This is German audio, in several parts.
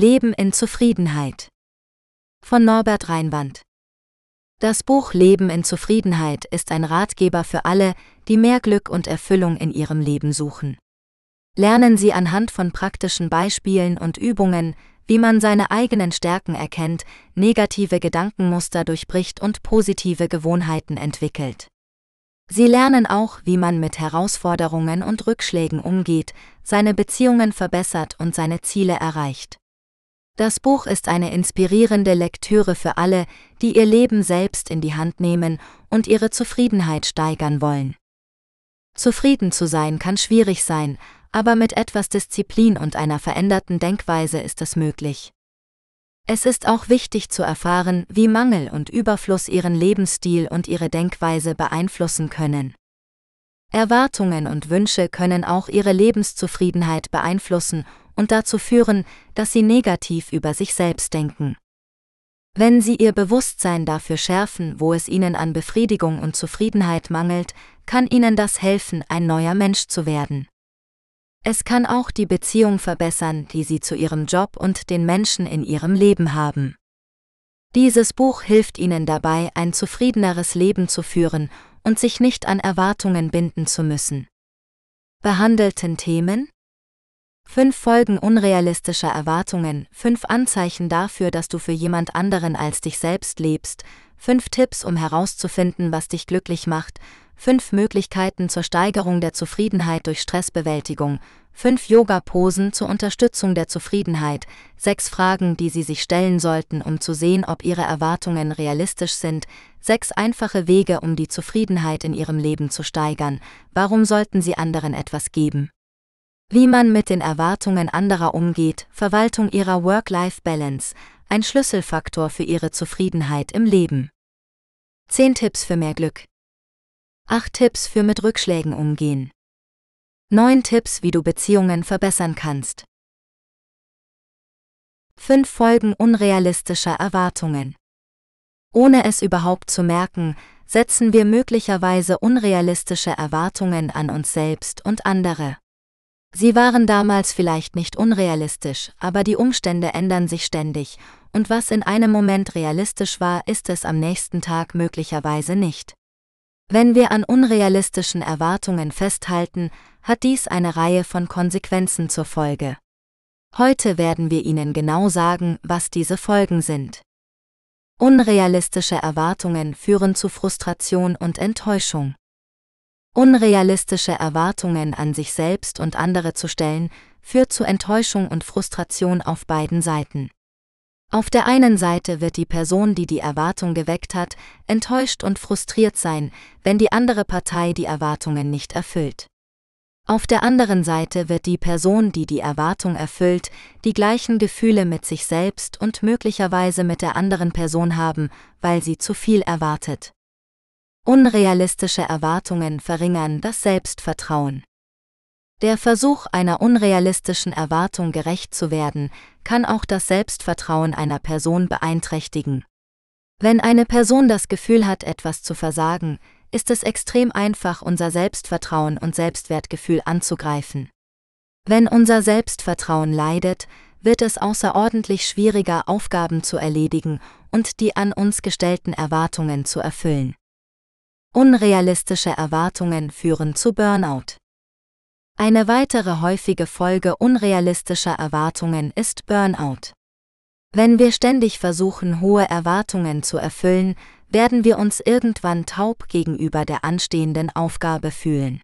Leben in Zufriedenheit. Von Norbert Reinwand. Das Buch Leben in Zufriedenheit ist ein Ratgeber für alle, die mehr Glück und Erfüllung in ihrem Leben suchen. Lernen Sie anhand von praktischen Beispielen und Übungen, wie man seine eigenen Stärken erkennt, negative Gedankenmuster durchbricht und positive Gewohnheiten entwickelt. Sie lernen auch, wie man mit Herausforderungen und Rückschlägen umgeht, seine Beziehungen verbessert und seine Ziele erreicht. Das Buch ist eine inspirierende Lektüre für alle, die ihr Leben selbst in die Hand nehmen und ihre Zufriedenheit steigern wollen. Zufrieden zu sein kann schwierig sein, aber mit etwas Disziplin und einer veränderten Denkweise ist es möglich. Es ist auch wichtig zu erfahren, wie Mangel und Überfluss ihren Lebensstil und ihre Denkweise beeinflussen können. Erwartungen und Wünsche können auch ihre Lebenszufriedenheit beeinflussen und dazu führen, dass sie negativ über sich selbst denken. Wenn sie ihr Bewusstsein dafür schärfen, wo es ihnen an Befriedigung und Zufriedenheit mangelt, kann ihnen das helfen, ein neuer Mensch zu werden. Es kann auch die Beziehung verbessern, die Sie zu Ihrem Job und den Menschen in Ihrem Leben haben. Dieses Buch hilft Ihnen dabei, ein zufriedeneres Leben zu führen und sich nicht an Erwartungen binden zu müssen. Behandelten Themen? Fünf Folgen unrealistischer Erwartungen, fünf Anzeichen dafür, dass du für jemand anderen als dich selbst lebst, fünf Tipps, um herauszufinden, was dich glücklich macht, 5 Möglichkeiten zur Steigerung der Zufriedenheit durch Stressbewältigung, 5 Yoga-Posen zur Unterstützung der Zufriedenheit, 6 Fragen, die Sie sich stellen sollten, um zu sehen, ob Ihre Erwartungen realistisch sind, 6 einfache Wege, um die Zufriedenheit in Ihrem Leben zu steigern, warum sollten Sie anderen etwas geben? Wie man mit den Erwartungen anderer umgeht, Verwaltung Ihrer Work-Life-Balance, ein Schlüsselfaktor für Ihre Zufriedenheit im Leben. 10 Tipps für mehr Glück. 8 Tipps für mit Rückschlägen umgehen. 9 Tipps, wie du Beziehungen verbessern kannst. 5 Folgen unrealistischer Erwartungen. Ohne es überhaupt zu merken, setzen wir möglicherweise unrealistische Erwartungen an uns selbst und andere. Sie waren damals vielleicht nicht unrealistisch, aber die Umstände ändern sich ständig, und was in einem Moment realistisch war, ist es am nächsten Tag möglicherweise nicht. Wenn wir an unrealistischen Erwartungen festhalten, hat dies eine Reihe von Konsequenzen zur Folge. Heute werden wir Ihnen genau sagen, was diese Folgen sind. Unrealistische Erwartungen führen zu Frustration und Enttäuschung. Unrealistische Erwartungen an sich selbst und andere zu stellen, führt zu Enttäuschung und Frustration auf beiden Seiten. Auf der einen Seite wird die Person, die die Erwartung geweckt hat, enttäuscht und frustriert sein, wenn die andere Partei die Erwartungen nicht erfüllt. Auf der anderen Seite wird die Person, die die Erwartung erfüllt, die gleichen Gefühle mit sich selbst und möglicherweise mit der anderen Person haben, weil sie zu viel erwartet. Unrealistische Erwartungen verringern das Selbstvertrauen. Der Versuch einer unrealistischen Erwartung gerecht zu werden, kann auch das Selbstvertrauen einer Person beeinträchtigen. Wenn eine Person das Gefühl hat, etwas zu versagen, ist es extrem einfach, unser Selbstvertrauen und Selbstwertgefühl anzugreifen. Wenn unser Selbstvertrauen leidet, wird es außerordentlich schwieriger, Aufgaben zu erledigen und die an uns gestellten Erwartungen zu erfüllen. Unrealistische Erwartungen führen zu Burnout. Eine weitere häufige Folge unrealistischer Erwartungen ist Burnout. Wenn wir ständig versuchen, hohe Erwartungen zu erfüllen, werden wir uns irgendwann taub gegenüber der anstehenden Aufgabe fühlen.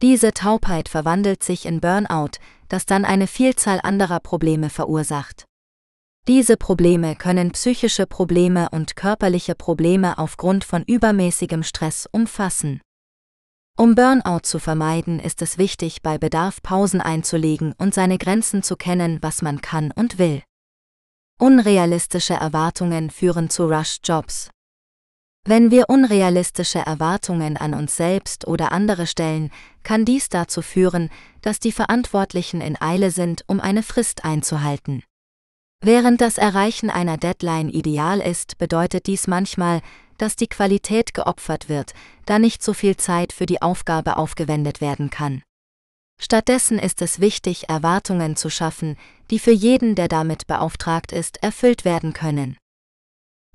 Diese Taubheit verwandelt sich in Burnout, das dann eine Vielzahl anderer Probleme verursacht. Diese Probleme können psychische Probleme und körperliche Probleme aufgrund von übermäßigem Stress umfassen. Um Burnout zu vermeiden, ist es wichtig, bei Bedarf Pausen einzulegen und seine Grenzen zu kennen, was man kann und will. Unrealistische Erwartungen führen zu Rush-Jobs. Wenn wir unrealistische Erwartungen an uns selbst oder andere stellen, kann dies dazu führen, dass die Verantwortlichen in Eile sind, um eine Frist einzuhalten. Während das Erreichen einer Deadline ideal ist, bedeutet dies manchmal, dass die Qualität geopfert wird, da nicht so viel Zeit für die Aufgabe aufgewendet werden kann. Stattdessen ist es wichtig, Erwartungen zu schaffen, die für jeden, der damit beauftragt ist, erfüllt werden können.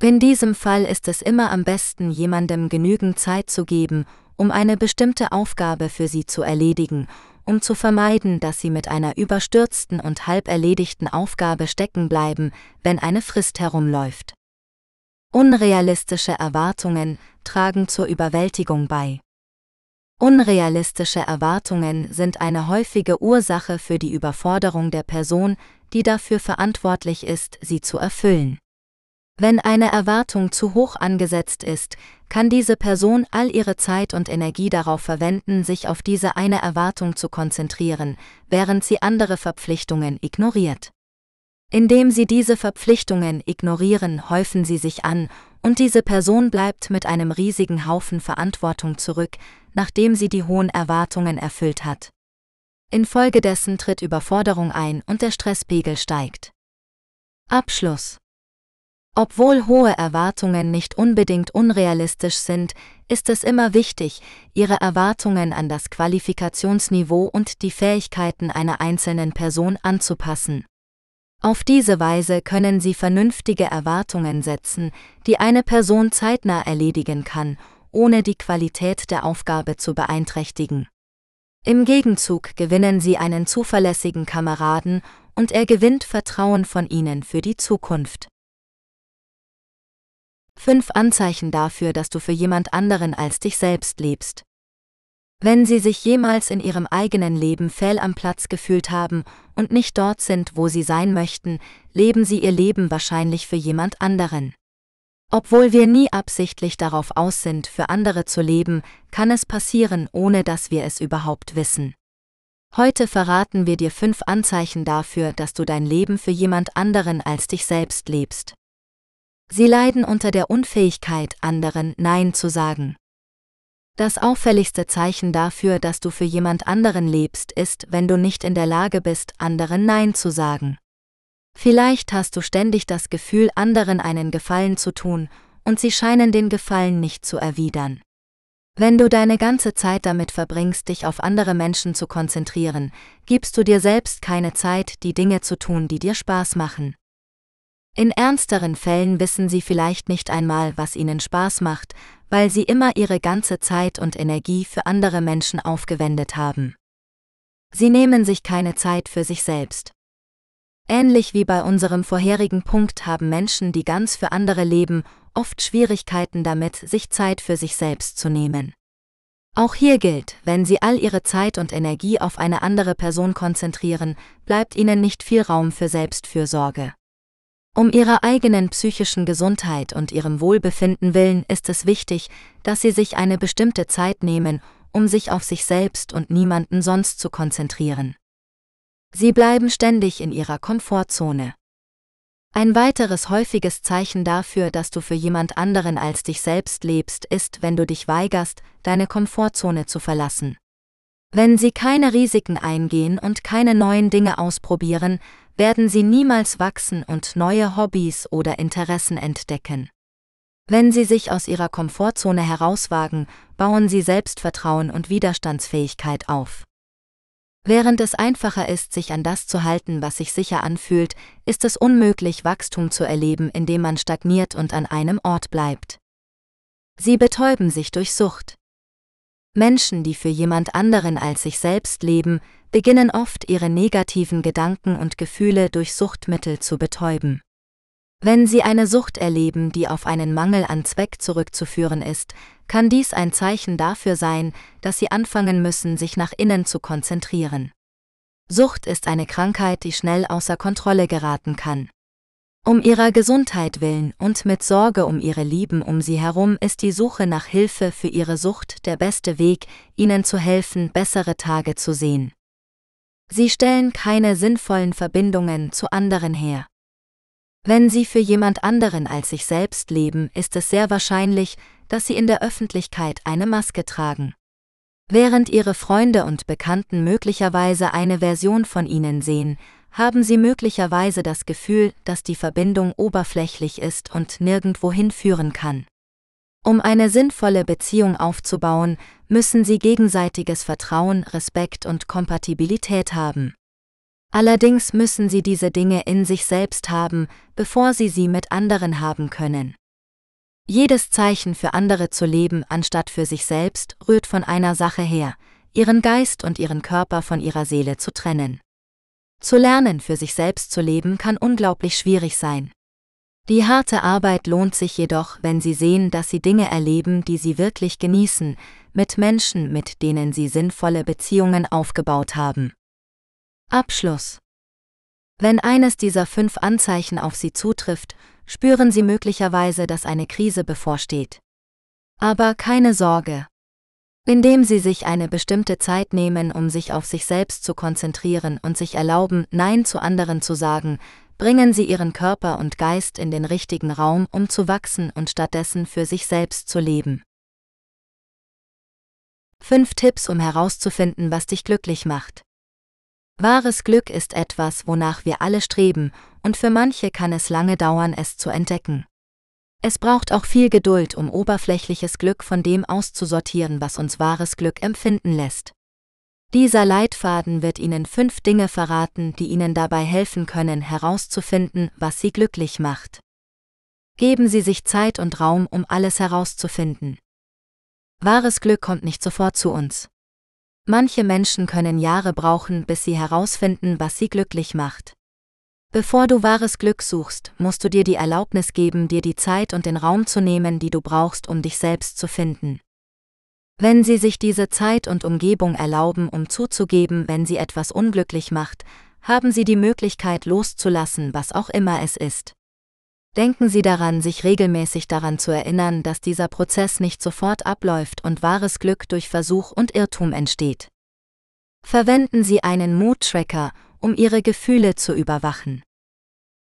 In diesem Fall ist es immer am besten, jemandem genügend Zeit zu geben, um eine bestimmte Aufgabe für sie zu erledigen, um zu vermeiden, dass sie mit einer überstürzten und halb erledigten Aufgabe stecken bleiben, wenn eine Frist herumläuft. Unrealistische Erwartungen tragen zur Überwältigung bei. Unrealistische Erwartungen sind eine häufige Ursache für die Überforderung der Person, die dafür verantwortlich ist, sie zu erfüllen. Wenn eine Erwartung zu hoch angesetzt ist, kann diese Person all ihre Zeit und Energie darauf verwenden, sich auf diese eine Erwartung zu konzentrieren, während sie andere Verpflichtungen ignoriert. Indem sie diese Verpflichtungen ignorieren, häufen sie sich an, und diese Person bleibt mit einem riesigen Haufen Verantwortung zurück, nachdem sie die hohen Erwartungen erfüllt hat. Infolgedessen tritt Überforderung ein und der Stresspegel steigt. Abschluss obwohl hohe Erwartungen nicht unbedingt unrealistisch sind, ist es immer wichtig, ihre Erwartungen an das Qualifikationsniveau und die Fähigkeiten einer einzelnen Person anzupassen. Auf diese Weise können Sie vernünftige Erwartungen setzen, die eine Person zeitnah erledigen kann, ohne die Qualität der Aufgabe zu beeinträchtigen. Im Gegenzug gewinnen Sie einen zuverlässigen Kameraden und er gewinnt Vertrauen von Ihnen für die Zukunft. Fünf Anzeichen dafür, dass du für jemand anderen als dich selbst lebst. Wenn Sie sich jemals in Ihrem eigenen Leben fehl am Platz gefühlt haben und nicht dort sind, wo Sie sein möchten, leben Sie Ihr Leben wahrscheinlich für jemand anderen. Obwohl wir nie absichtlich darauf aus sind, für andere zu leben, kann es passieren, ohne dass wir es überhaupt wissen. Heute verraten wir dir fünf Anzeichen dafür, dass du dein Leben für jemand anderen als dich selbst lebst. Sie leiden unter der Unfähigkeit, anderen Nein zu sagen. Das auffälligste Zeichen dafür, dass du für jemand anderen lebst, ist, wenn du nicht in der Lage bist, anderen Nein zu sagen. Vielleicht hast du ständig das Gefühl, anderen einen Gefallen zu tun, und sie scheinen den Gefallen nicht zu erwidern. Wenn du deine ganze Zeit damit verbringst, dich auf andere Menschen zu konzentrieren, gibst du dir selbst keine Zeit, die Dinge zu tun, die dir Spaß machen. In ernsteren Fällen wissen sie vielleicht nicht einmal, was ihnen Spaß macht, weil sie immer ihre ganze Zeit und Energie für andere Menschen aufgewendet haben. Sie nehmen sich keine Zeit für sich selbst. Ähnlich wie bei unserem vorherigen Punkt haben Menschen, die ganz für andere leben, oft Schwierigkeiten damit, sich Zeit für sich selbst zu nehmen. Auch hier gilt, wenn Sie all Ihre Zeit und Energie auf eine andere Person konzentrieren, bleibt Ihnen nicht viel Raum für Selbstfürsorge. Um ihrer eigenen psychischen Gesundheit und ihrem Wohlbefinden willen ist es wichtig, dass sie sich eine bestimmte Zeit nehmen, um sich auf sich selbst und niemanden sonst zu konzentrieren. Sie bleiben ständig in ihrer Komfortzone. Ein weiteres häufiges Zeichen dafür, dass du für jemand anderen als dich selbst lebst, ist, wenn du dich weigerst, deine Komfortzone zu verlassen. Wenn sie keine Risiken eingehen und keine neuen Dinge ausprobieren, werden sie niemals wachsen und neue Hobbys oder Interessen entdecken. Wenn sie sich aus ihrer Komfortzone herauswagen, bauen sie Selbstvertrauen und Widerstandsfähigkeit auf. Während es einfacher ist, sich an das zu halten, was sich sicher anfühlt, ist es unmöglich, Wachstum zu erleben, indem man stagniert und an einem Ort bleibt. Sie betäuben sich durch Sucht. Menschen, die für jemand anderen als sich selbst leben, beginnen oft ihre negativen Gedanken und Gefühle durch Suchtmittel zu betäuben. Wenn Sie eine Sucht erleben, die auf einen Mangel an Zweck zurückzuführen ist, kann dies ein Zeichen dafür sein, dass Sie anfangen müssen, sich nach innen zu konzentrieren. Sucht ist eine Krankheit, die schnell außer Kontrolle geraten kann. Um ihrer Gesundheit willen und mit Sorge um ihre Lieben um sie herum ist die Suche nach Hilfe für ihre Sucht der beste Weg, ihnen zu helfen, bessere Tage zu sehen. Sie stellen keine sinnvollen Verbindungen zu anderen her. Wenn sie für jemand anderen als sich selbst leben, ist es sehr wahrscheinlich, dass sie in der Öffentlichkeit eine Maske tragen. Während ihre Freunde und Bekannten möglicherweise eine Version von ihnen sehen, haben Sie möglicherweise das Gefühl, dass die Verbindung oberflächlich ist und nirgendwohin führen kann. Um eine sinnvolle Beziehung aufzubauen, müssen sie gegenseitiges Vertrauen, Respekt und Kompatibilität haben. Allerdings müssen sie diese Dinge in sich selbst haben, bevor sie sie mit anderen haben können. Jedes Zeichen für andere zu leben anstatt für sich selbst rührt von einer Sache her, ihren Geist und ihren Körper von ihrer Seele zu trennen. Zu lernen, für sich selbst zu leben, kann unglaublich schwierig sein. Die harte Arbeit lohnt sich jedoch, wenn Sie sehen, dass Sie Dinge erleben, die Sie wirklich genießen, mit Menschen, mit denen Sie sinnvolle Beziehungen aufgebaut haben. Abschluss. Wenn eines dieser fünf Anzeichen auf Sie zutrifft, spüren Sie möglicherweise, dass eine Krise bevorsteht. Aber keine Sorge. Indem Sie sich eine bestimmte Zeit nehmen, um sich auf sich selbst zu konzentrieren und sich erlauben, Nein zu anderen zu sagen, bringen Sie Ihren Körper und Geist in den richtigen Raum, um zu wachsen und stattdessen für sich selbst zu leben. 5 Tipps, um herauszufinden, was dich glücklich macht. Wahres Glück ist etwas, wonach wir alle streben, und für manche kann es lange dauern, es zu entdecken. Es braucht auch viel Geduld, um oberflächliches Glück von dem auszusortieren, was uns wahres Glück empfinden lässt. Dieser Leitfaden wird Ihnen fünf Dinge verraten, die Ihnen dabei helfen können, herauszufinden, was Sie glücklich macht. Geben Sie sich Zeit und Raum, um alles herauszufinden. Wahres Glück kommt nicht sofort zu uns. Manche Menschen können Jahre brauchen, bis sie herausfinden, was sie glücklich macht. Bevor du wahres Glück suchst, musst du dir die Erlaubnis geben, dir die Zeit und den Raum zu nehmen, die du brauchst, um dich selbst zu finden. Wenn Sie sich diese Zeit und Umgebung erlauben, um zuzugeben, wenn Sie etwas unglücklich macht, haben Sie die Möglichkeit loszulassen, was auch immer es ist. Denken Sie daran, sich regelmäßig daran zu erinnern, dass dieser Prozess nicht sofort abläuft und wahres Glück durch Versuch und Irrtum entsteht. Verwenden Sie einen Mood-Tracker, um Ihre Gefühle zu überwachen.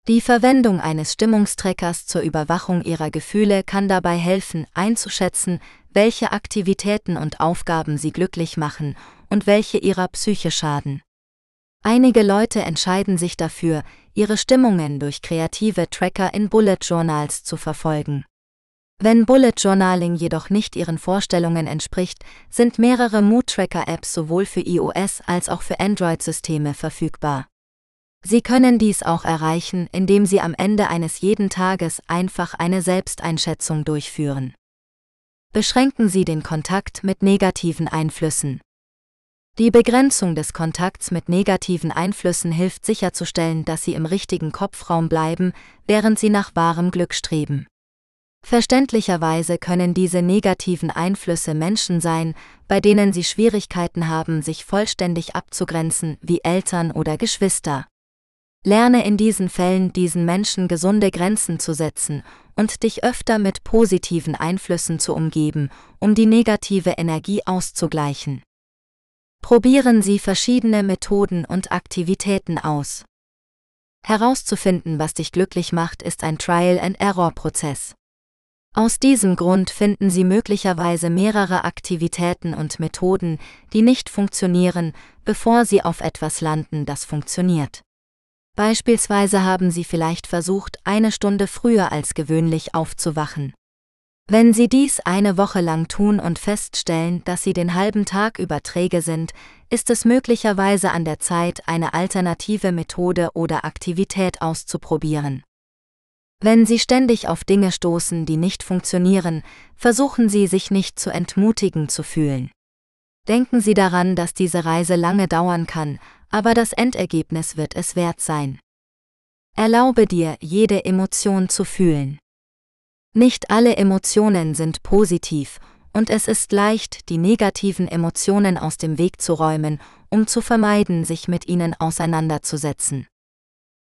Die Verwendung eines Stimmungstrackers zur Überwachung Ihrer Gefühle kann dabei helfen, einzuschätzen, welche Aktivitäten und Aufgaben sie glücklich machen und welche ihrer Psyche schaden. Einige Leute entscheiden sich dafür, ihre Stimmungen durch kreative Tracker in Bullet Journals zu verfolgen. Wenn Bullet Journaling jedoch nicht ihren Vorstellungen entspricht, sind mehrere Mood Tracker Apps sowohl für iOS als auch für Android-Systeme verfügbar. Sie können dies auch erreichen, indem Sie am Ende eines jeden Tages einfach eine Selbsteinschätzung durchführen beschränken Sie den Kontakt mit negativen Einflüssen. Die Begrenzung des Kontakts mit negativen Einflüssen hilft sicherzustellen, dass Sie im richtigen Kopfraum bleiben, während Sie nach wahrem Glück streben. Verständlicherweise können diese negativen Einflüsse Menschen sein, bei denen Sie Schwierigkeiten haben, sich vollständig abzugrenzen, wie Eltern oder Geschwister. Lerne in diesen Fällen diesen Menschen gesunde Grenzen zu setzen und dich öfter mit positiven Einflüssen zu umgeben, um die negative Energie auszugleichen. Probieren Sie verschiedene Methoden und Aktivitäten aus. Herauszufinden, was dich glücklich macht, ist ein Trial-and-Error-Prozess. Aus diesem Grund finden Sie möglicherweise mehrere Aktivitäten und Methoden, die nicht funktionieren, bevor Sie auf etwas landen, das funktioniert. Beispielsweise haben Sie vielleicht versucht, eine Stunde früher als gewöhnlich aufzuwachen. Wenn Sie dies eine Woche lang tun und feststellen, dass Sie den halben Tag über träge sind, ist es möglicherweise an der Zeit, eine alternative Methode oder Aktivität auszuprobieren. Wenn Sie ständig auf Dinge stoßen, die nicht funktionieren, versuchen Sie sich nicht zu entmutigen zu fühlen. Denken Sie daran, dass diese Reise lange dauern kann, aber das Endergebnis wird es wert sein. Erlaube dir, jede Emotion zu fühlen. Nicht alle Emotionen sind positiv, und es ist leicht, die negativen Emotionen aus dem Weg zu räumen, um zu vermeiden, sich mit ihnen auseinanderzusetzen.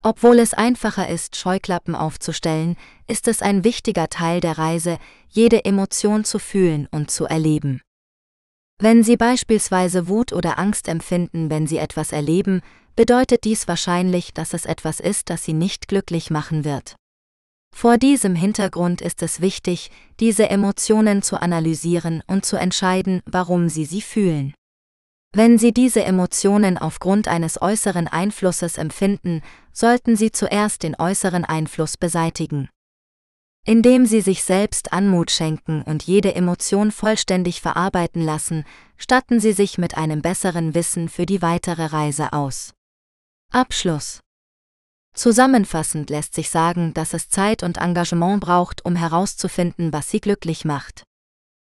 Obwohl es einfacher ist, Scheuklappen aufzustellen, ist es ein wichtiger Teil der Reise, jede Emotion zu fühlen und zu erleben. Wenn Sie beispielsweise Wut oder Angst empfinden, wenn Sie etwas erleben, bedeutet dies wahrscheinlich, dass es etwas ist, das Sie nicht glücklich machen wird. Vor diesem Hintergrund ist es wichtig, diese Emotionen zu analysieren und zu entscheiden, warum Sie sie fühlen. Wenn Sie diese Emotionen aufgrund eines äußeren Einflusses empfinden, sollten Sie zuerst den äußeren Einfluss beseitigen. Indem Sie sich selbst Anmut schenken und jede Emotion vollständig verarbeiten lassen, statten Sie sich mit einem besseren Wissen für die weitere Reise aus. Abschluss Zusammenfassend lässt sich sagen, dass es Zeit und Engagement braucht, um herauszufinden, was sie glücklich macht.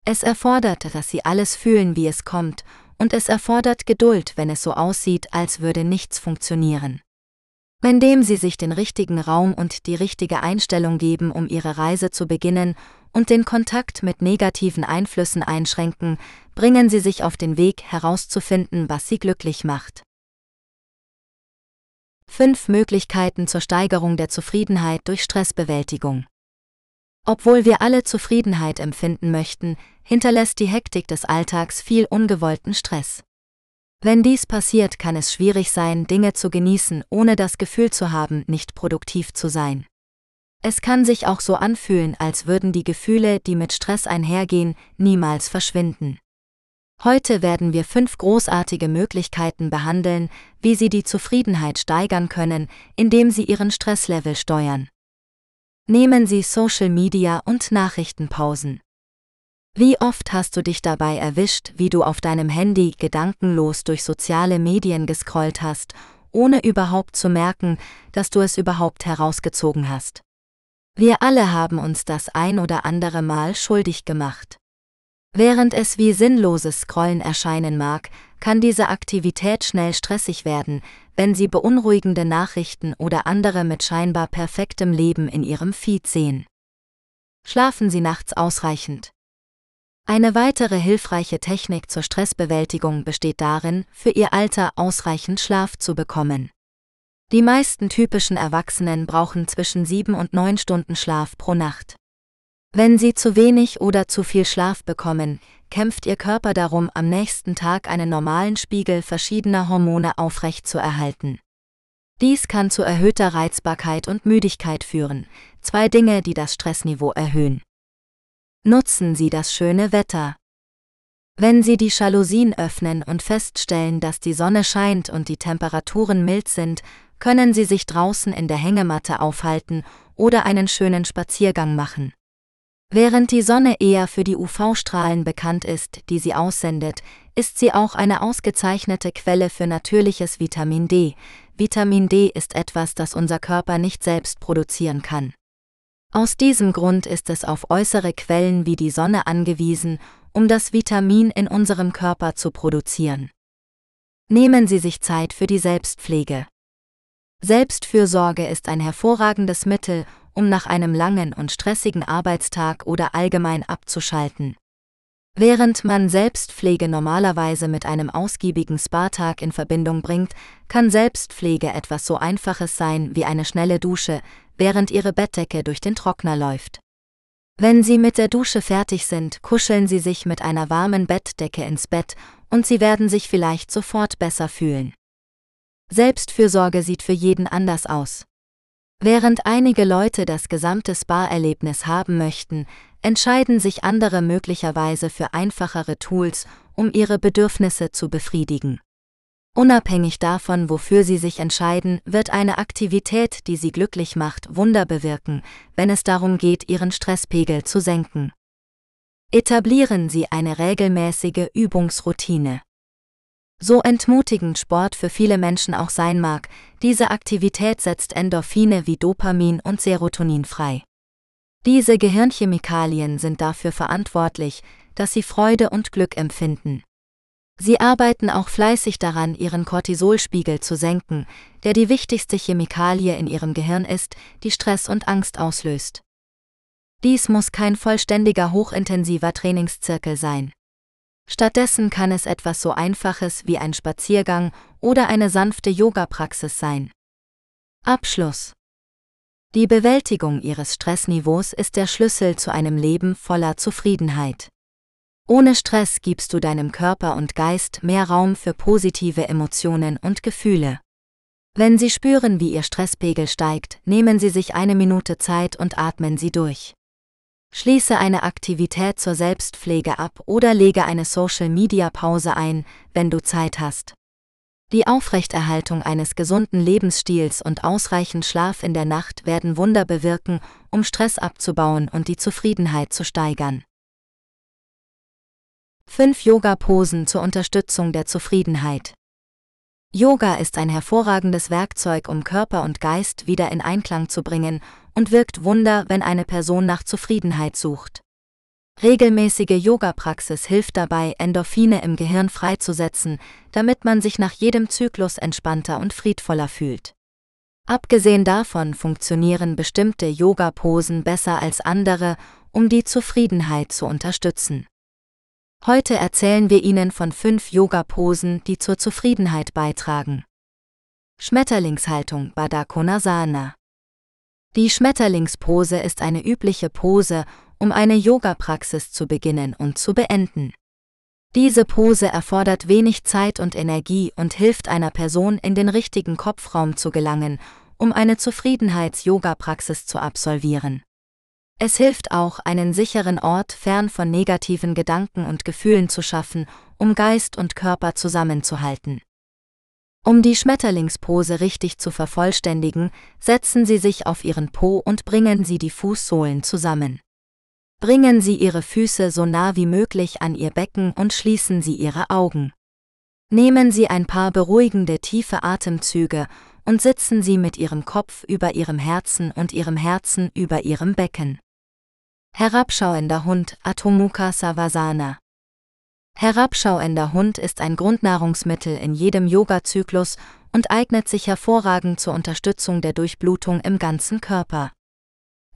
Es erfordert, dass sie alles fühlen, wie es kommt, und es erfordert Geduld, wenn es so aussieht, als würde nichts funktionieren. Indem sie sich den richtigen Raum und die richtige Einstellung geben, um ihre Reise zu beginnen und den Kontakt mit negativen Einflüssen einschränken, bringen sie sich auf den Weg herauszufinden, was sie glücklich macht. Fünf Möglichkeiten zur Steigerung der Zufriedenheit durch Stressbewältigung. Obwohl wir alle Zufriedenheit empfinden möchten, hinterlässt die Hektik des Alltags viel ungewollten Stress. Wenn dies passiert, kann es schwierig sein, Dinge zu genießen, ohne das Gefühl zu haben, nicht produktiv zu sein. Es kann sich auch so anfühlen, als würden die Gefühle, die mit Stress einhergehen, niemals verschwinden. Heute werden wir fünf großartige Möglichkeiten behandeln, wie Sie die Zufriedenheit steigern können, indem Sie Ihren Stresslevel steuern. Nehmen Sie Social Media und Nachrichtenpausen. Wie oft hast du dich dabei erwischt, wie du auf deinem Handy gedankenlos durch soziale Medien gescrollt hast, ohne überhaupt zu merken, dass du es überhaupt herausgezogen hast? Wir alle haben uns das ein oder andere Mal schuldig gemacht. Während es wie sinnloses Scrollen erscheinen mag, kann diese Aktivität schnell stressig werden, wenn Sie beunruhigende Nachrichten oder andere mit scheinbar perfektem Leben in Ihrem Feed sehen. Schlafen Sie nachts ausreichend. Eine weitere hilfreiche Technik zur Stressbewältigung besteht darin, für Ihr Alter ausreichend Schlaf zu bekommen. Die meisten typischen Erwachsenen brauchen zwischen sieben und neun Stunden Schlaf pro Nacht. Wenn sie zu wenig oder zu viel Schlaf bekommen, kämpft ihr Körper darum, am nächsten Tag einen normalen Spiegel verschiedener Hormone aufrecht zu erhalten. Dies kann zu erhöhter Reizbarkeit und Müdigkeit führen, zwei Dinge, die das Stressniveau erhöhen. Nutzen Sie das schöne Wetter. Wenn Sie die Jalousien öffnen und feststellen, dass die Sonne scheint und die Temperaturen mild sind, können Sie sich draußen in der Hängematte aufhalten oder einen schönen Spaziergang machen. Während die Sonne eher für die UV-Strahlen bekannt ist, die sie aussendet, ist sie auch eine ausgezeichnete Quelle für natürliches Vitamin D. Vitamin D ist etwas, das unser Körper nicht selbst produzieren kann. Aus diesem Grund ist es auf äußere Quellen wie die Sonne angewiesen, um das Vitamin in unserem Körper zu produzieren. Nehmen Sie sich Zeit für die Selbstpflege. Selbstfürsorge ist ein hervorragendes Mittel, um nach einem langen und stressigen Arbeitstag oder allgemein abzuschalten. Während man Selbstpflege normalerweise mit einem ausgiebigen Spa-Tag in Verbindung bringt, kann Selbstpflege etwas so Einfaches sein wie eine schnelle Dusche, während Ihre Bettdecke durch den Trockner läuft. Wenn Sie mit der Dusche fertig sind, kuscheln Sie sich mit einer warmen Bettdecke ins Bett und Sie werden sich vielleicht sofort besser fühlen. Selbstfürsorge sieht für jeden anders aus. Während einige Leute das gesamte Spa-Erlebnis haben möchten, entscheiden sich andere möglicherweise für einfachere Tools, um ihre Bedürfnisse zu befriedigen. Unabhängig davon, wofür sie sich entscheiden, wird eine Aktivität, die sie glücklich macht, Wunder bewirken, wenn es darum geht, ihren Stresspegel zu senken. Etablieren Sie eine regelmäßige Übungsroutine. So entmutigend Sport für viele Menschen auch sein mag, diese Aktivität setzt Endorphine wie Dopamin und Serotonin frei. Diese Gehirnchemikalien sind dafür verantwortlich, dass sie Freude und Glück empfinden. Sie arbeiten auch fleißig daran, ihren Cortisolspiegel zu senken, der die wichtigste Chemikalie in ihrem Gehirn ist, die Stress und Angst auslöst. Dies muss kein vollständiger hochintensiver Trainingszirkel sein. Stattdessen kann es etwas so Einfaches wie ein Spaziergang oder eine sanfte Yoga-Praxis sein. Abschluss Die Bewältigung Ihres Stressniveaus ist der Schlüssel zu einem Leben voller Zufriedenheit. Ohne Stress gibst du deinem Körper und Geist mehr Raum für positive Emotionen und Gefühle. Wenn Sie spüren, wie Ihr Stresspegel steigt, nehmen Sie sich eine Minute Zeit und atmen Sie durch. Schließe eine Aktivität zur Selbstpflege ab oder lege eine Social-Media-Pause ein, wenn du Zeit hast. Die Aufrechterhaltung eines gesunden Lebensstils und ausreichend Schlaf in der Nacht werden Wunder bewirken, um Stress abzubauen und die Zufriedenheit zu steigern. 5 Yoga-Posen zur Unterstützung der Zufriedenheit. Yoga ist ein hervorragendes Werkzeug, um Körper und Geist wieder in Einklang zu bringen und wirkt Wunder, wenn eine Person nach Zufriedenheit sucht. Regelmäßige Yoga-Praxis hilft dabei, Endorphine im Gehirn freizusetzen, damit man sich nach jedem Zyklus entspannter und friedvoller fühlt. Abgesehen davon funktionieren bestimmte Yoga-Posen besser als andere, um die Zufriedenheit zu unterstützen. Heute erzählen wir Ihnen von fünf Yoga-Posen, die zur Zufriedenheit beitragen. Schmetterlingshaltung Badakonasana. Die Schmetterlingspose ist eine übliche Pose, um eine Yoga-Praxis zu beginnen und zu beenden. Diese Pose erfordert wenig Zeit und Energie und hilft einer Person in den richtigen Kopfraum zu gelangen, um eine Zufriedenheits-Yoga-Praxis zu absolvieren. Es hilft auch, einen sicheren Ort fern von negativen Gedanken und Gefühlen zu schaffen, um Geist und Körper zusammenzuhalten. Um die Schmetterlingspose richtig zu vervollständigen, setzen Sie sich auf Ihren Po und bringen Sie die Fußsohlen zusammen. Bringen Sie Ihre Füße so nah wie möglich an Ihr Becken und schließen Sie Ihre Augen. Nehmen Sie ein paar beruhigende tiefe Atemzüge und sitzen Sie mit Ihrem Kopf über Ihrem Herzen und Ihrem Herzen über Ihrem Becken. Herabschauender Hund Atomukha Savasana Herabschauender Hund ist ein Grundnahrungsmittel in jedem Yoga-Zyklus und eignet sich hervorragend zur Unterstützung der Durchblutung im ganzen Körper.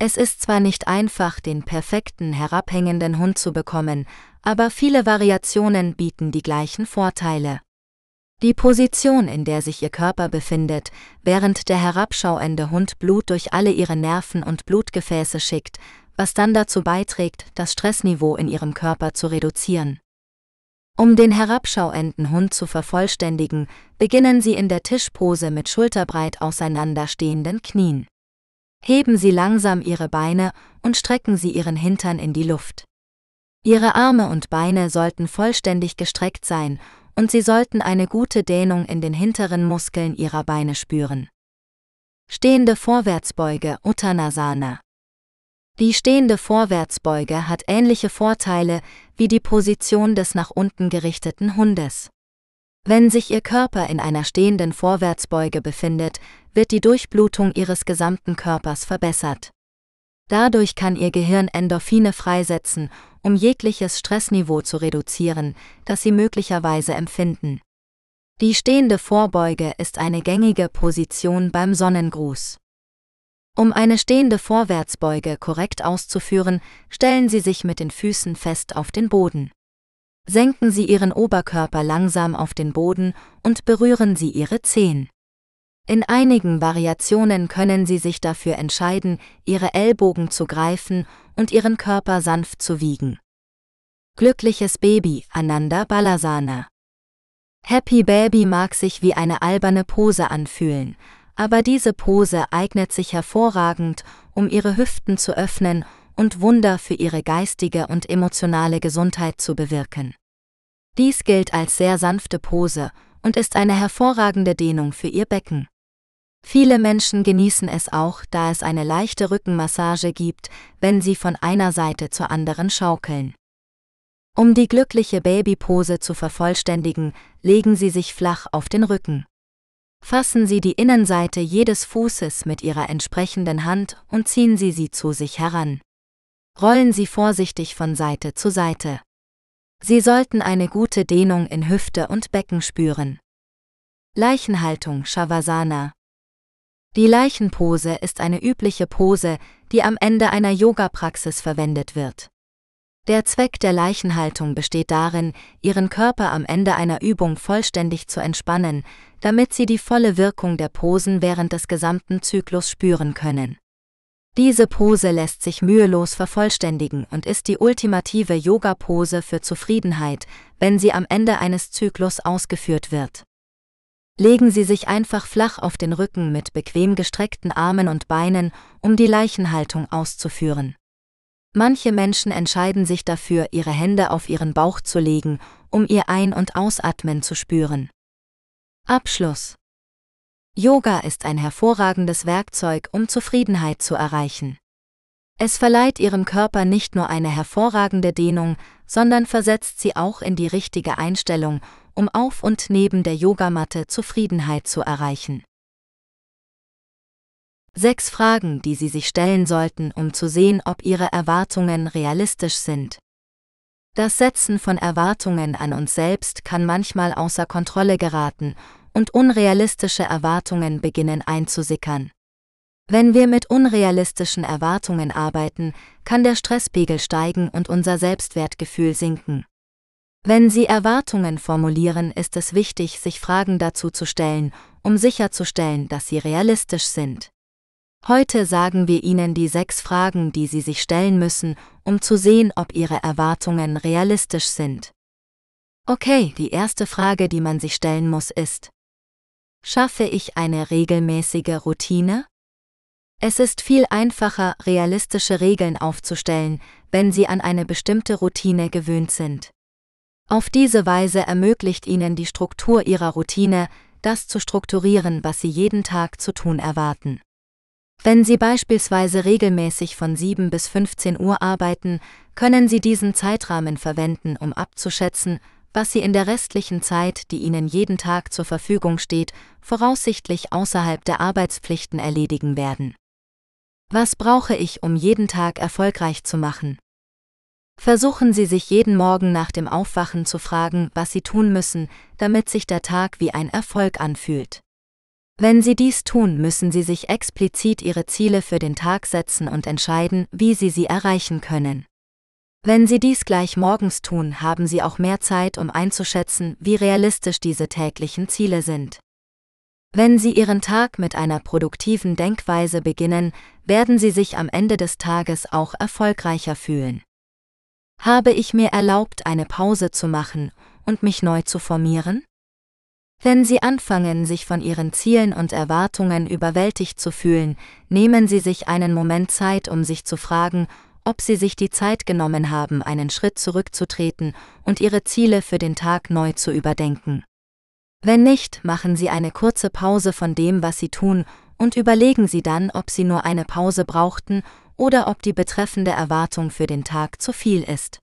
Es ist zwar nicht einfach, den perfekten herabhängenden Hund zu bekommen, aber viele Variationen bieten die gleichen Vorteile. Die Position, in der sich ihr Körper befindet, während der herabschauende Hund Blut durch alle ihre Nerven und Blutgefäße schickt, was dann dazu beiträgt, das Stressniveau in ihrem Körper zu reduzieren. Um den herabschauenden Hund zu vervollständigen, beginnen Sie in der Tischpose mit schulterbreit auseinanderstehenden Knien. Heben Sie langsam Ihre Beine und strecken Sie Ihren Hintern in die Luft. Ihre Arme und Beine sollten vollständig gestreckt sein und Sie sollten eine gute Dehnung in den hinteren Muskeln Ihrer Beine spüren. Stehende Vorwärtsbeuge Uttanasana. Die stehende Vorwärtsbeuge hat ähnliche Vorteile wie die Position des nach unten gerichteten Hundes. Wenn sich Ihr Körper in einer stehenden Vorwärtsbeuge befindet, wird die Durchblutung Ihres gesamten Körpers verbessert. Dadurch kann Ihr Gehirn Endorphine freisetzen, um jegliches Stressniveau zu reduzieren, das Sie möglicherweise empfinden. Die stehende Vorbeuge ist eine gängige Position beim Sonnengruß. Um eine stehende Vorwärtsbeuge korrekt auszuführen, stellen Sie sich mit den Füßen fest auf den Boden. Senken Sie Ihren Oberkörper langsam auf den Boden und berühren Sie Ihre Zehen. In einigen Variationen können Sie sich dafür entscheiden, Ihre Ellbogen zu greifen und Ihren Körper sanft zu wiegen. Glückliches Baby Ananda Balasana Happy Baby mag sich wie eine alberne Pose anfühlen, aber diese Pose eignet sich hervorragend, um Ihre Hüften zu öffnen und Wunder für Ihre geistige und emotionale Gesundheit zu bewirken. Dies gilt als sehr sanfte Pose und ist eine hervorragende Dehnung für Ihr Becken. Viele Menschen genießen es auch, da es eine leichte Rückenmassage gibt, wenn sie von einer Seite zur anderen schaukeln. Um die glückliche Babypose zu vervollständigen, legen Sie sich flach auf den Rücken. Fassen Sie die Innenseite jedes Fußes mit Ihrer entsprechenden Hand und ziehen Sie sie zu sich heran. Rollen Sie vorsichtig von Seite zu Seite. Sie sollten eine gute Dehnung in Hüfte und Becken spüren. Leichenhaltung Shavasana Die Leichenpose ist eine übliche Pose, die am Ende einer Yoga-Praxis verwendet wird. Der Zweck der Leichenhaltung besteht darin, Ihren Körper am Ende einer Übung vollständig zu entspannen, damit Sie die volle Wirkung der Posen während des gesamten Zyklus spüren können. Diese Pose lässt sich mühelos vervollständigen und ist die ultimative Yoga-Pose für Zufriedenheit, wenn sie am Ende eines Zyklus ausgeführt wird. Legen Sie sich einfach flach auf den Rücken mit bequem gestreckten Armen und Beinen, um die Leichenhaltung auszuführen. Manche Menschen entscheiden sich dafür, ihre Hände auf ihren Bauch zu legen, um ihr Ein- und Ausatmen zu spüren. Abschluss. Yoga ist ein hervorragendes Werkzeug, um Zufriedenheit zu erreichen. Es verleiht ihrem Körper nicht nur eine hervorragende Dehnung, sondern versetzt sie auch in die richtige Einstellung, um auf und neben der Yogamatte Zufriedenheit zu erreichen. Sechs Fragen, die Sie sich stellen sollten, um zu sehen, ob Ihre Erwartungen realistisch sind. Das Setzen von Erwartungen an uns selbst kann manchmal außer Kontrolle geraten und unrealistische Erwartungen beginnen einzusickern. Wenn wir mit unrealistischen Erwartungen arbeiten, kann der Stresspegel steigen und unser Selbstwertgefühl sinken. Wenn Sie Erwartungen formulieren, ist es wichtig, sich Fragen dazu zu stellen, um sicherzustellen, dass sie realistisch sind. Heute sagen wir Ihnen die sechs Fragen, die Sie sich stellen müssen, um zu sehen, ob Ihre Erwartungen realistisch sind. Okay, die erste Frage, die man sich stellen muss, ist, schaffe ich eine regelmäßige Routine? Es ist viel einfacher, realistische Regeln aufzustellen, wenn Sie an eine bestimmte Routine gewöhnt sind. Auf diese Weise ermöglicht Ihnen die Struktur Ihrer Routine, das zu strukturieren, was Sie jeden Tag zu tun erwarten. Wenn Sie beispielsweise regelmäßig von 7 bis 15 Uhr arbeiten, können Sie diesen Zeitrahmen verwenden, um abzuschätzen, was Sie in der restlichen Zeit, die Ihnen jeden Tag zur Verfügung steht, voraussichtlich außerhalb der Arbeitspflichten erledigen werden. Was brauche ich, um jeden Tag erfolgreich zu machen? Versuchen Sie sich jeden Morgen nach dem Aufwachen zu fragen, was Sie tun müssen, damit sich der Tag wie ein Erfolg anfühlt. Wenn Sie dies tun, müssen Sie sich explizit Ihre Ziele für den Tag setzen und entscheiden, wie Sie sie erreichen können. Wenn Sie dies gleich morgens tun, haben Sie auch mehr Zeit, um einzuschätzen, wie realistisch diese täglichen Ziele sind. Wenn Sie Ihren Tag mit einer produktiven Denkweise beginnen, werden Sie sich am Ende des Tages auch erfolgreicher fühlen. Habe ich mir erlaubt, eine Pause zu machen und mich neu zu formieren? Wenn Sie anfangen, sich von Ihren Zielen und Erwartungen überwältigt zu fühlen, nehmen Sie sich einen Moment Zeit, um sich zu fragen, ob Sie sich die Zeit genommen haben, einen Schritt zurückzutreten und Ihre Ziele für den Tag neu zu überdenken. Wenn nicht, machen Sie eine kurze Pause von dem, was Sie tun, und überlegen Sie dann, ob Sie nur eine Pause brauchten oder ob die betreffende Erwartung für den Tag zu viel ist.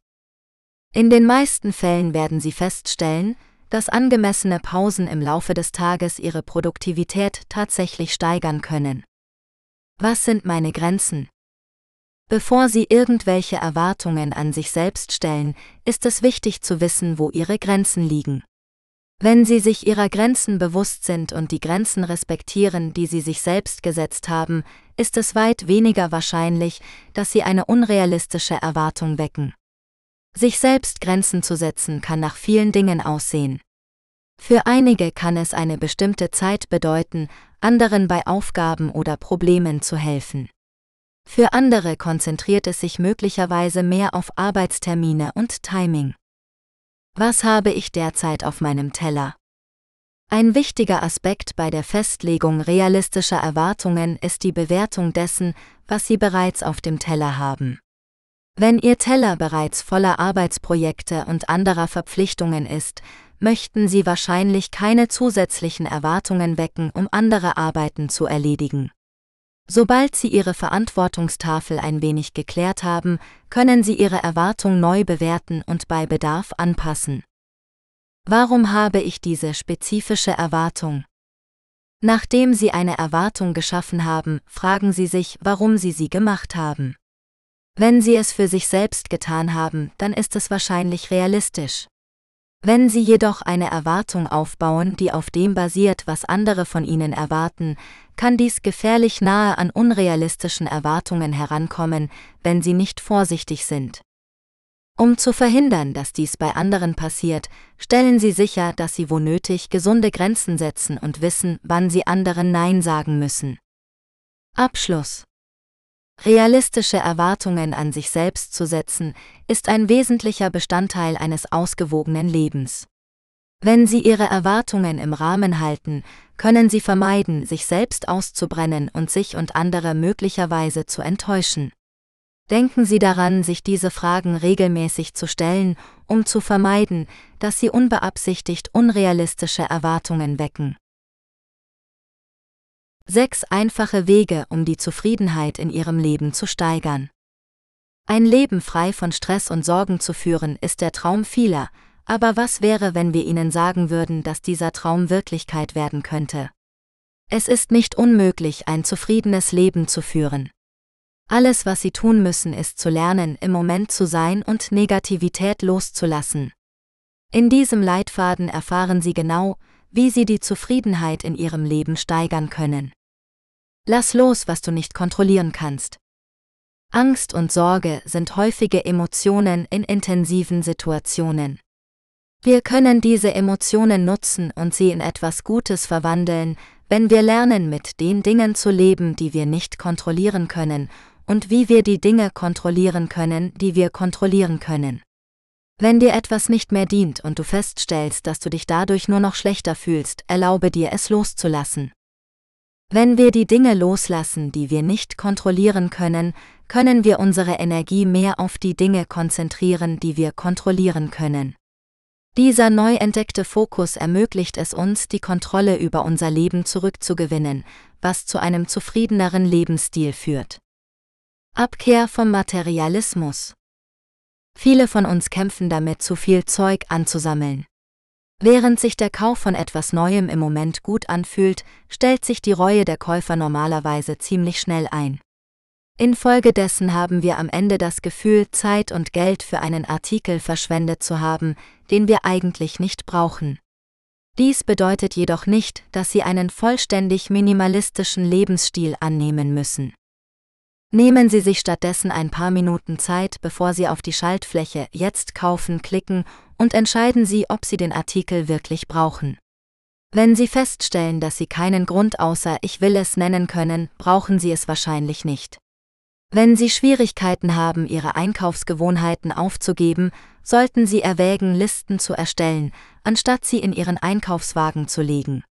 In den meisten Fällen werden Sie feststellen, dass angemessene Pausen im Laufe des Tages Ihre Produktivität tatsächlich steigern können. Was sind meine Grenzen? Bevor Sie irgendwelche Erwartungen an sich selbst stellen, ist es wichtig zu wissen, wo Ihre Grenzen liegen. Wenn Sie sich Ihrer Grenzen bewusst sind und die Grenzen respektieren, die Sie sich selbst gesetzt haben, ist es weit weniger wahrscheinlich, dass Sie eine unrealistische Erwartung wecken. Sich selbst Grenzen zu setzen kann nach vielen Dingen aussehen. Für einige kann es eine bestimmte Zeit bedeuten, anderen bei Aufgaben oder Problemen zu helfen. Für andere konzentriert es sich möglicherweise mehr auf Arbeitstermine und Timing. Was habe ich derzeit auf meinem Teller? Ein wichtiger Aspekt bei der Festlegung realistischer Erwartungen ist die Bewertung dessen, was Sie bereits auf dem Teller haben. Wenn Ihr Teller bereits voller Arbeitsprojekte und anderer Verpflichtungen ist, möchten Sie wahrscheinlich keine zusätzlichen Erwartungen wecken, um andere Arbeiten zu erledigen. Sobald Sie Ihre Verantwortungstafel ein wenig geklärt haben, können Sie Ihre Erwartung neu bewerten und bei Bedarf anpassen. Warum habe ich diese spezifische Erwartung? Nachdem Sie eine Erwartung geschaffen haben, fragen Sie sich, warum Sie sie gemacht haben. Wenn Sie es für sich selbst getan haben, dann ist es wahrscheinlich realistisch. Wenn Sie jedoch eine Erwartung aufbauen, die auf dem basiert, was andere von Ihnen erwarten, kann dies gefährlich nahe an unrealistischen Erwartungen herankommen, wenn Sie nicht vorsichtig sind. Um zu verhindern, dass dies bei anderen passiert, stellen Sie sicher, dass Sie wo nötig gesunde Grenzen setzen und wissen, wann Sie anderen Nein sagen müssen. Abschluss Realistische Erwartungen an sich selbst zu setzen, ist ein wesentlicher Bestandteil eines ausgewogenen Lebens. Wenn Sie Ihre Erwartungen im Rahmen halten, können Sie vermeiden, sich selbst auszubrennen und sich und andere möglicherweise zu enttäuschen. Denken Sie daran, sich diese Fragen regelmäßig zu stellen, um zu vermeiden, dass Sie unbeabsichtigt unrealistische Erwartungen wecken. Sechs einfache Wege, um die Zufriedenheit in Ihrem Leben zu steigern. Ein Leben frei von Stress und Sorgen zu führen, ist der Traum vieler, aber was wäre, wenn wir Ihnen sagen würden, dass dieser Traum Wirklichkeit werden könnte? Es ist nicht unmöglich, ein zufriedenes Leben zu führen. Alles, was Sie tun müssen, ist zu lernen, im Moment zu sein und Negativität loszulassen. In diesem Leitfaden erfahren Sie genau, wie Sie die Zufriedenheit in Ihrem Leben steigern können. Lass los, was du nicht kontrollieren kannst. Angst und Sorge sind häufige Emotionen in intensiven Situationen. Wir können diese Emotionen nutzen und sie in etwas Gutes verwandeln, wenn wir lernen, mit den Dingen zu leben, die wir nicht kontrollieren können, und wie wir die Dinge kontrollieren können, die wir kontrollieren können. Wenn dir etwas nicht mehr dient und du feststellst, dass du dich dadurch nur noch schlechter fühlst, erlaube dir es loszulassen. Wenn wir die Dinge loslassen, die wir nicht kontrollieren können, können wir unsere Energie mehr auf die Dinge konzentrieren, die wir kontrollieren können. Dieser neu entdeckte Fokus ermöglicht es uns, die Kontrolle über unser Leben zurückzugewinnen, was zu einem zufriedeneren Lebensstil führt. Abkehr vom Materialismus. Viele von uns kämpfen damit, zu viel Zeug anzusammeln. Während sich der Kauf von etwas Neuem im Moment gut anfühlt, stellt sich die Reue der Käufer normalerweise ziemlich schnell ein. Infolgedessen haben wir am Ende das Gefühl, Zeit und Geld für einen Artikel verschwendet zu haben, den wir eigentlich nicht brauchen. Dies bedeutet jedoch nicht, dass Sie einen vollständig minimalistischen Lebensstil annehmen müssen. Nehmen Sie sich stattdessen ein paar Minuten Zeit, bevor Sie auf die Schaltfläche Jetzt kaufen klicken und entscheiden Sie, ob Sie den Artikel wirklich brauchen. Wenn Sie feststellen, dass Sie keinen Grund außer Ich will es nennen können, brauchen Sie es wahrscheinlich nicht. Wenn Sie Schwierigkeiten haben, Ihre Einkaufsgewohnheiten aufzugeben, sollten Sie erwägen, Listen zu erstellen, anstatt sie in Ihren Einkaufswagen zu legen.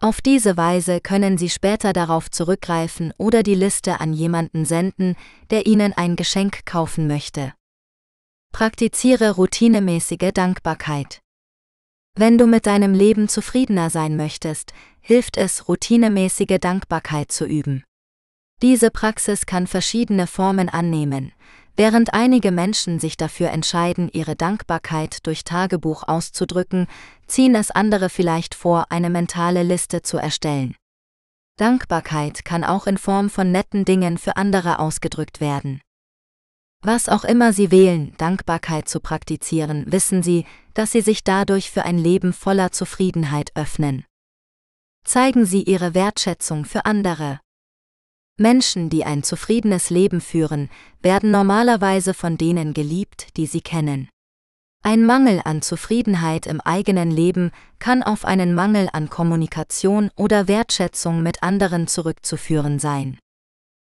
Auf diese Weise können Sie später darauf zurückgreifen oder die Liste an jemanden senden, der Ihnen ein Geschenk kaufen möchte. Praktiziere routinemäßige Dankbarkeit. Wenn du mit deinem Leben zufriedener sein möchtest, hilft es, routinemäßige Dankbarkeit zu üben. Diese Praxis kann verschiedene Formen annehmen, Während einige Menschen sich dafür entscheiden, ihre Dankbarkeit durch Tagebuch auszudrücken, ziehen es andere vielleicht vor, eine mentale Liste zu erstellen. Dankbarkeit kann auch in Form von netten Dingen für andere ausgedrückt werden. Was auch immer Sie wählen, Dankbarkeit zu praktizieren, wissen Sie, dass Sie sich dadurch für ein Leben voller Zufriedenheit öffnen. Zeigen Sie Ihre Wertschätzung für andere. Menschen, die ein zufriedenes Leben führen, werden normalerweise von denen geliebt, die sie kennen. Ein Mangel an Zufriedenheit im eigenen Leben kann auf einen Mangel an Kommunikation oder Wertschätzung mit anderen zurückzuführen sein.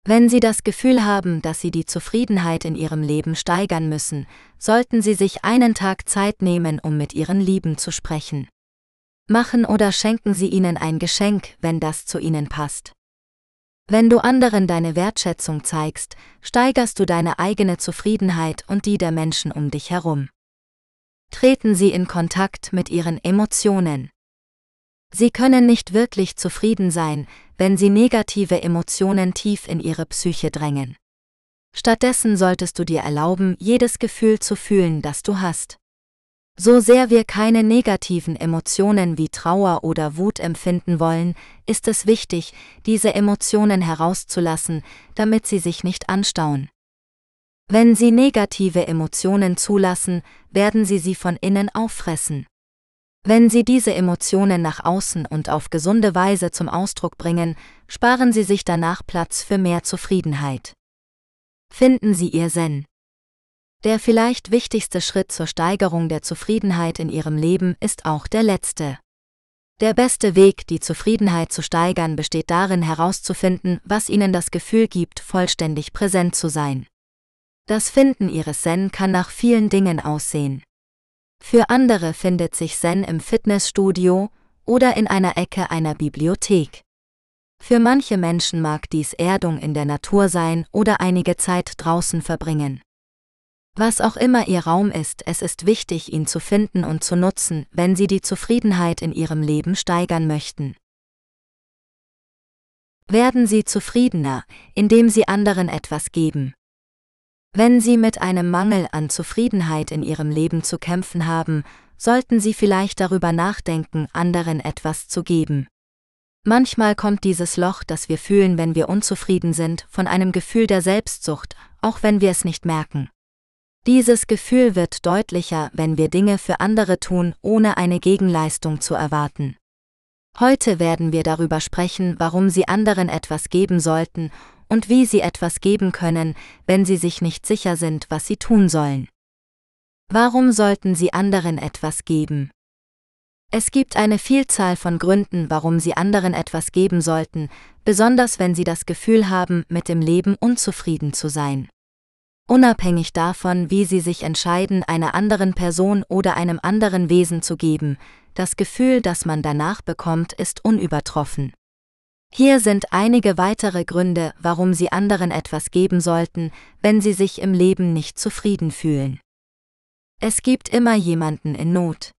Wenn Sie das Gefühl haben, dass Sie die Zufriedenheit in Ihrem Leben steigern müssen, sollten Sie sich einen Tag Zeit nehmen, um mit Ihren Lieben zu sprechen. Machen oder schenken Sie ihnen ein Geschenk, wenn das zu Ihnen passt. Wenn du anderen deine Wertschätzung zeigst, steigerst du deine eigene Zufriedenheit und die der Menschen um dich herum. Treten sie in Kontakt mit ihren Emotionen. Sie können nicht wirklich zufrieden sein, wenn sie negative Emotionen tief in ihre Psyche drängen. Stattdessen solltest du dir erlauben, jedes Gefühl zu fühlen, das du hast. So sehr wir keine negativen Emotionen wie Trauer oder Wut empfinden wollen, ist es wichtig, diese Emotionen herauszulassen, damit sie sich nicht anstauen. Wenn Sie negative Emotionen zulassen, werden Sie sie von innen auffressen. Wenn Sie diese Emotionen nach außen und auf gesunde Weise zum Ausdruck bringen, sparen Sie sich danach Platz für mehr Zufriedenheit. Finden Sie Ihr Zen. Der vielleicht wichtigste Schritt zur Steigerung der Zufriedenheit in Ihrem Leben ist auch der letzte. Der beste Weg, die Zufriedenheit zu steigern, besteht darin herauszufinden, was Ihnen das Gefühl gibt, vollständig präsent zu sein. Das Finden Ihres Zen kann nach vielen Dingen aussehen. Für andere findet sich Zen im Fitnessstudio oder in einer Ecke einer Bibliothek. Für manche Menschen mag dies Erdung in der Natur sein oder einige Zeit draußen verbringen. Was auch immer Ihr Raum ist, es ist wichtig, ihn zu finden und zu nutzen, wenn Sie die Zufriedenheit in Ihrem Leben steigern möchten. Werden Sie zufriedener, indem Sie anderen etwas geben. Wenn Sie mit einem Mangel an Zufriedenheit in Ihrem Leben zu kämpfen haben, sollten Sie vielleicht darüber nachdenken, anderen etwas zu geben. Manchmal kommt dieses Loch, das wir fühlen, wenn wir unzufrieden sind, von einem Gefühl der Selbstsucht, auch wenn wir es nicht merken. Dieses Gefühl wird deutlicher, wenn wir Dinge für andere tun, ohne eine Gegenleistung zu erwarten. Heute werden wir darüber sprechen, warum Sie anderen etwas geben sollten und wie Sie etwas geben können, wenn Sie sich nicht sicher sind, was Sie tun sollen. Warum sollten Sie anderen etwas geben? Es gibt eine Vielzahl von Gründen, warum Sie anderen etwas geben sollten, besonders wenn Sie das Gefühl haben, mit dem Leben unzufrieden zu sein. Unabhängig davon, wie Sie sich entscheiden, einer anderen Person oder einem anderen Wesen zu geben, das Gefühl, das man danach bekommt, ist unübertroffen. Hier sind einige weitere Gründe, warum Sie anderen etwas geben sollten, wenn Sie sich im Leben nicht zufrieden fühlen. Es gibt immer jemanden in Not.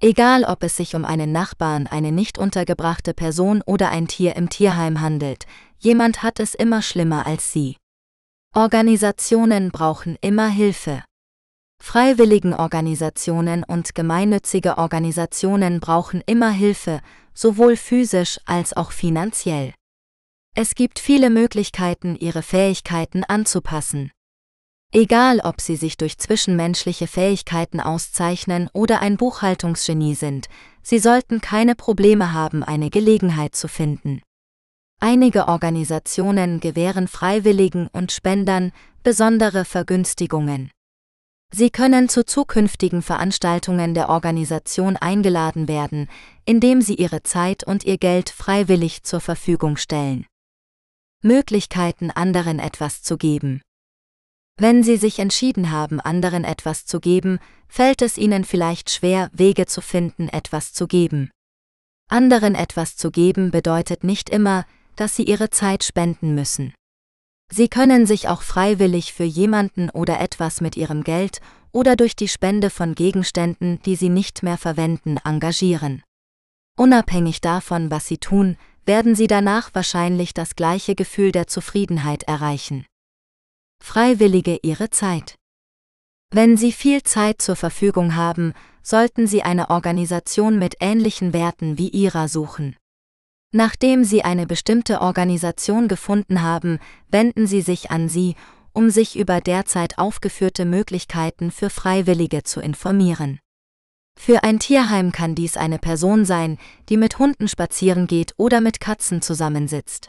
Egal ob es sich um einen Nachbarn, eine nicht untergebrachte Person oder ein Tier im Tierheim handelt, jemand hat es immer schlimmer als sie. Organisationen brauchen immer Hilfe. Freiwilligenorganisationen und gemeinnützige Organisationen brauchen immer Hilfe, sowohl physisch als auch finanziell. Es gibt viele Möglichkeiten, ihre Fähigkeiten anzupassen. Egal ob sie sich durch zwischenmenschliche Fähigkeiten auszeichnen oder ein Buchhaltungsgenie sind, sie sollten keine Probleme haben, eine Gelegenheit zu finden. Einige Organisationen gewähren Freiwilligen und Spendern besondere Vergünstigungen. Sie können zu zukünftigen Veranstaltungen der Organisation eingeladen werden, indem sie ihre Zeit und ihr Geld freiwillig zur Verfügung stellen. Möglichkeiten anderen etwas zu geben. Wenn Sie sich entschieden haben, anderen etwas zu geben, fällt es Ihnen vielleicht schwer, Wege zu finden, etwas zu geben. Anderen etwas zu geben bedeutet nicht immer, dass Sie Ihre Zeit spenden müssen. Sie können sich auch freiwillig für jemanden oder etwas mit Ihrem Geld oder durch die Spende von Gegenständen, die Sie nicht mehr verwenden, engagieren. Unabhängig davon, was Sie tun, werden Sie danach wahrscheinlich das gleiche Gefühl der Zufriedenheit erreichen. Freiwillige ihre Zeit. Wenn Sie viel Zeit zur Verfügung haben, sollten Sie eine Organisation mit ähnlichen Werten wie Ihrer suchen. Nachdem Sie eine bestimmte Organisation gefunden haben, wenden Sie sich an sie, um sich über derzeit aufgeführte Möglichkeiten für Freiwillige zu informieren. Für ein Tierheim kann dies eine Person sein, die mit Hunden spazieren geht oder mit Katzen zusammensitzt.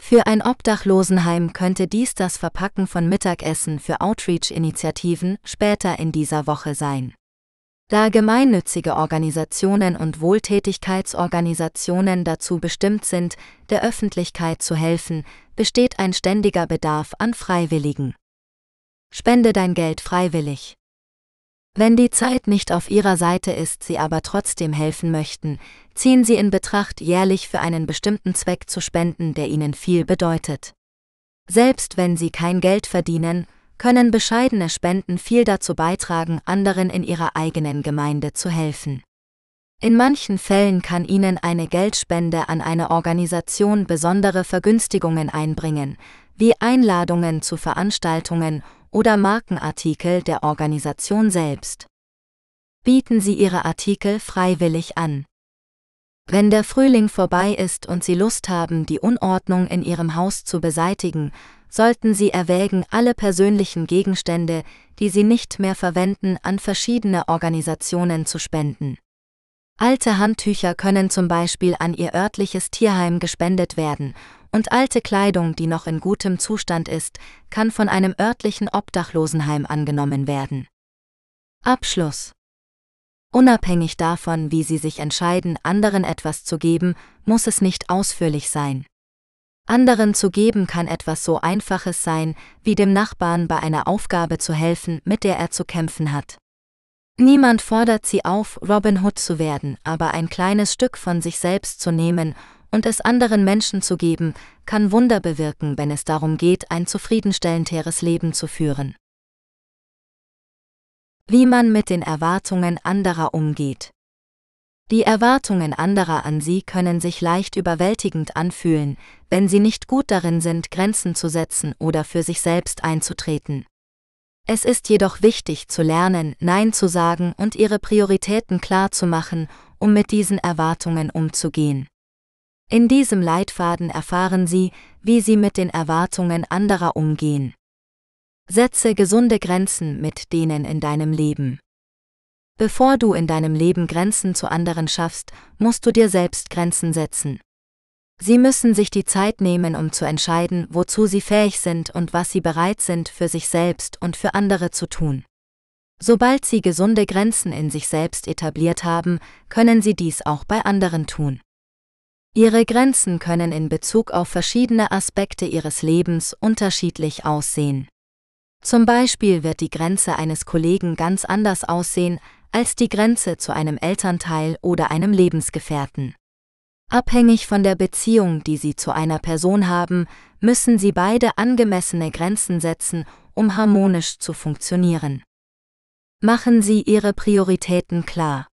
Für ein Obdachlosenheim könnte dies das Verpacken von Mittagessen für Outreach-Initiativen später in dieser Woche sein. Da gemeinnützige Organisationen und Wohltätigkeitsorganisationen dazu bestimmt sind, der Öffentlichkeit zu helfen, besteht ein ständiger Bedarf an Freiwilligen. Spende dein Geld freiwillig. Wenn die Zeit nicht auf Ihrer Seite ist, Sie aber trotzdem helfen möchten, ziehen Sie in Betracht, jährlich für einen bestimmten Zweck zu spenden, der Ihnen viel bedeutet. Selbst wenn Sie kein Geld verdienen, können bescheidene Spenden viel dazu beitragen, anderen in ihrer eigenen Gemeinde zu helfen. In manchen Fällen kann Ihnen eine Geldspende an eine Organisation besondere Vergünstigungen einbringen, wie Einladungen zu Veranstaltungen oder Markenartikel der Organisation selbst. Bieten Sie Ihre Artikel freiwillig an. Wenn der Frühling vorbei ist und Sie Lust haben, die Unordnung in Ihrem Haus zu beseitigen, sollten Sie erwägen, alle persönlichen Gegenstände, die Sie nicht mehr verwenden, an verschiedene Organisationen zu spenden. Alte Handtücher können zum Beispiel an Ihr örtliches Tierheim gespendet werden und alte Kleidung, die noch in gutem Zustand ist, kann von einem örtlichen Obdachlosenheim angenommen werden. Abschluss Unabhängig davon, wie Sie sich entscheiden, anderen etwas zu geben, muss es nicht ausführlich sein. Anderen zu geben kann etwas so Einfaches sein, wie dem Nachbarn bei einer Aufgabe zu helfen, mit der er zu kämpfen hat. Niemand fordert sie auf, Robin Hood zu werden, aber ein kleines Stück von sich selbst zu nehmen und es anderen Menschen zu geben, kann Wunder bewirken, wenn es darum geht, ein zufriedenstellenderes Leben zu führen. Wie man mit den Erwartungen anderer umgeht. Die Erwartungen anderer an sie können sich leicht überwältigend anfühlen, wenn sie nicht gut darin sind, Grenzen zu setzen oder für sich selbst einzutreten. Es ist jedoch wichtig zu lernen, Nein zu sagen und ihre Prioritäten klar zu machen, um mit diesen Erwartungen umzugehen. In diesem Leitfaden erfahren Sie, wie Sie mit den Erwartungen anderer umgehen. Setze gesunde Grenzen mit denen in deinem Leben. Bevor du in deinem Leben Grenzen zu anderen schaffst, musst du dir selbst Grenzen setzen. Sie müssen sich die Zeit nehmen, um zu entscheiden, wozu sie fähig sind und was sie bereit sind, für sich selbst und für andere zu tun. Sobald sie gesunde Grenzen in sich selbst etabliert haben, können sie dies auch bei anderen tun. Ihre Grenzen können in Bezug auf verschiedene Aspekte ihres Lebens unterschiedlich aussehen. Zum Beispiel wird die Grenze eines Kollegen ganz anders aussehen als die Grenze zu einem Elternteil oder einem Lebensgefährten. Abhängig von der Beziehung, die Sie zu einer Person haben, müssen Sie beide angemessene Grenzen setzen, um harmonisch zu funktionieren. Machen Sie Ihre Prioritäten klar.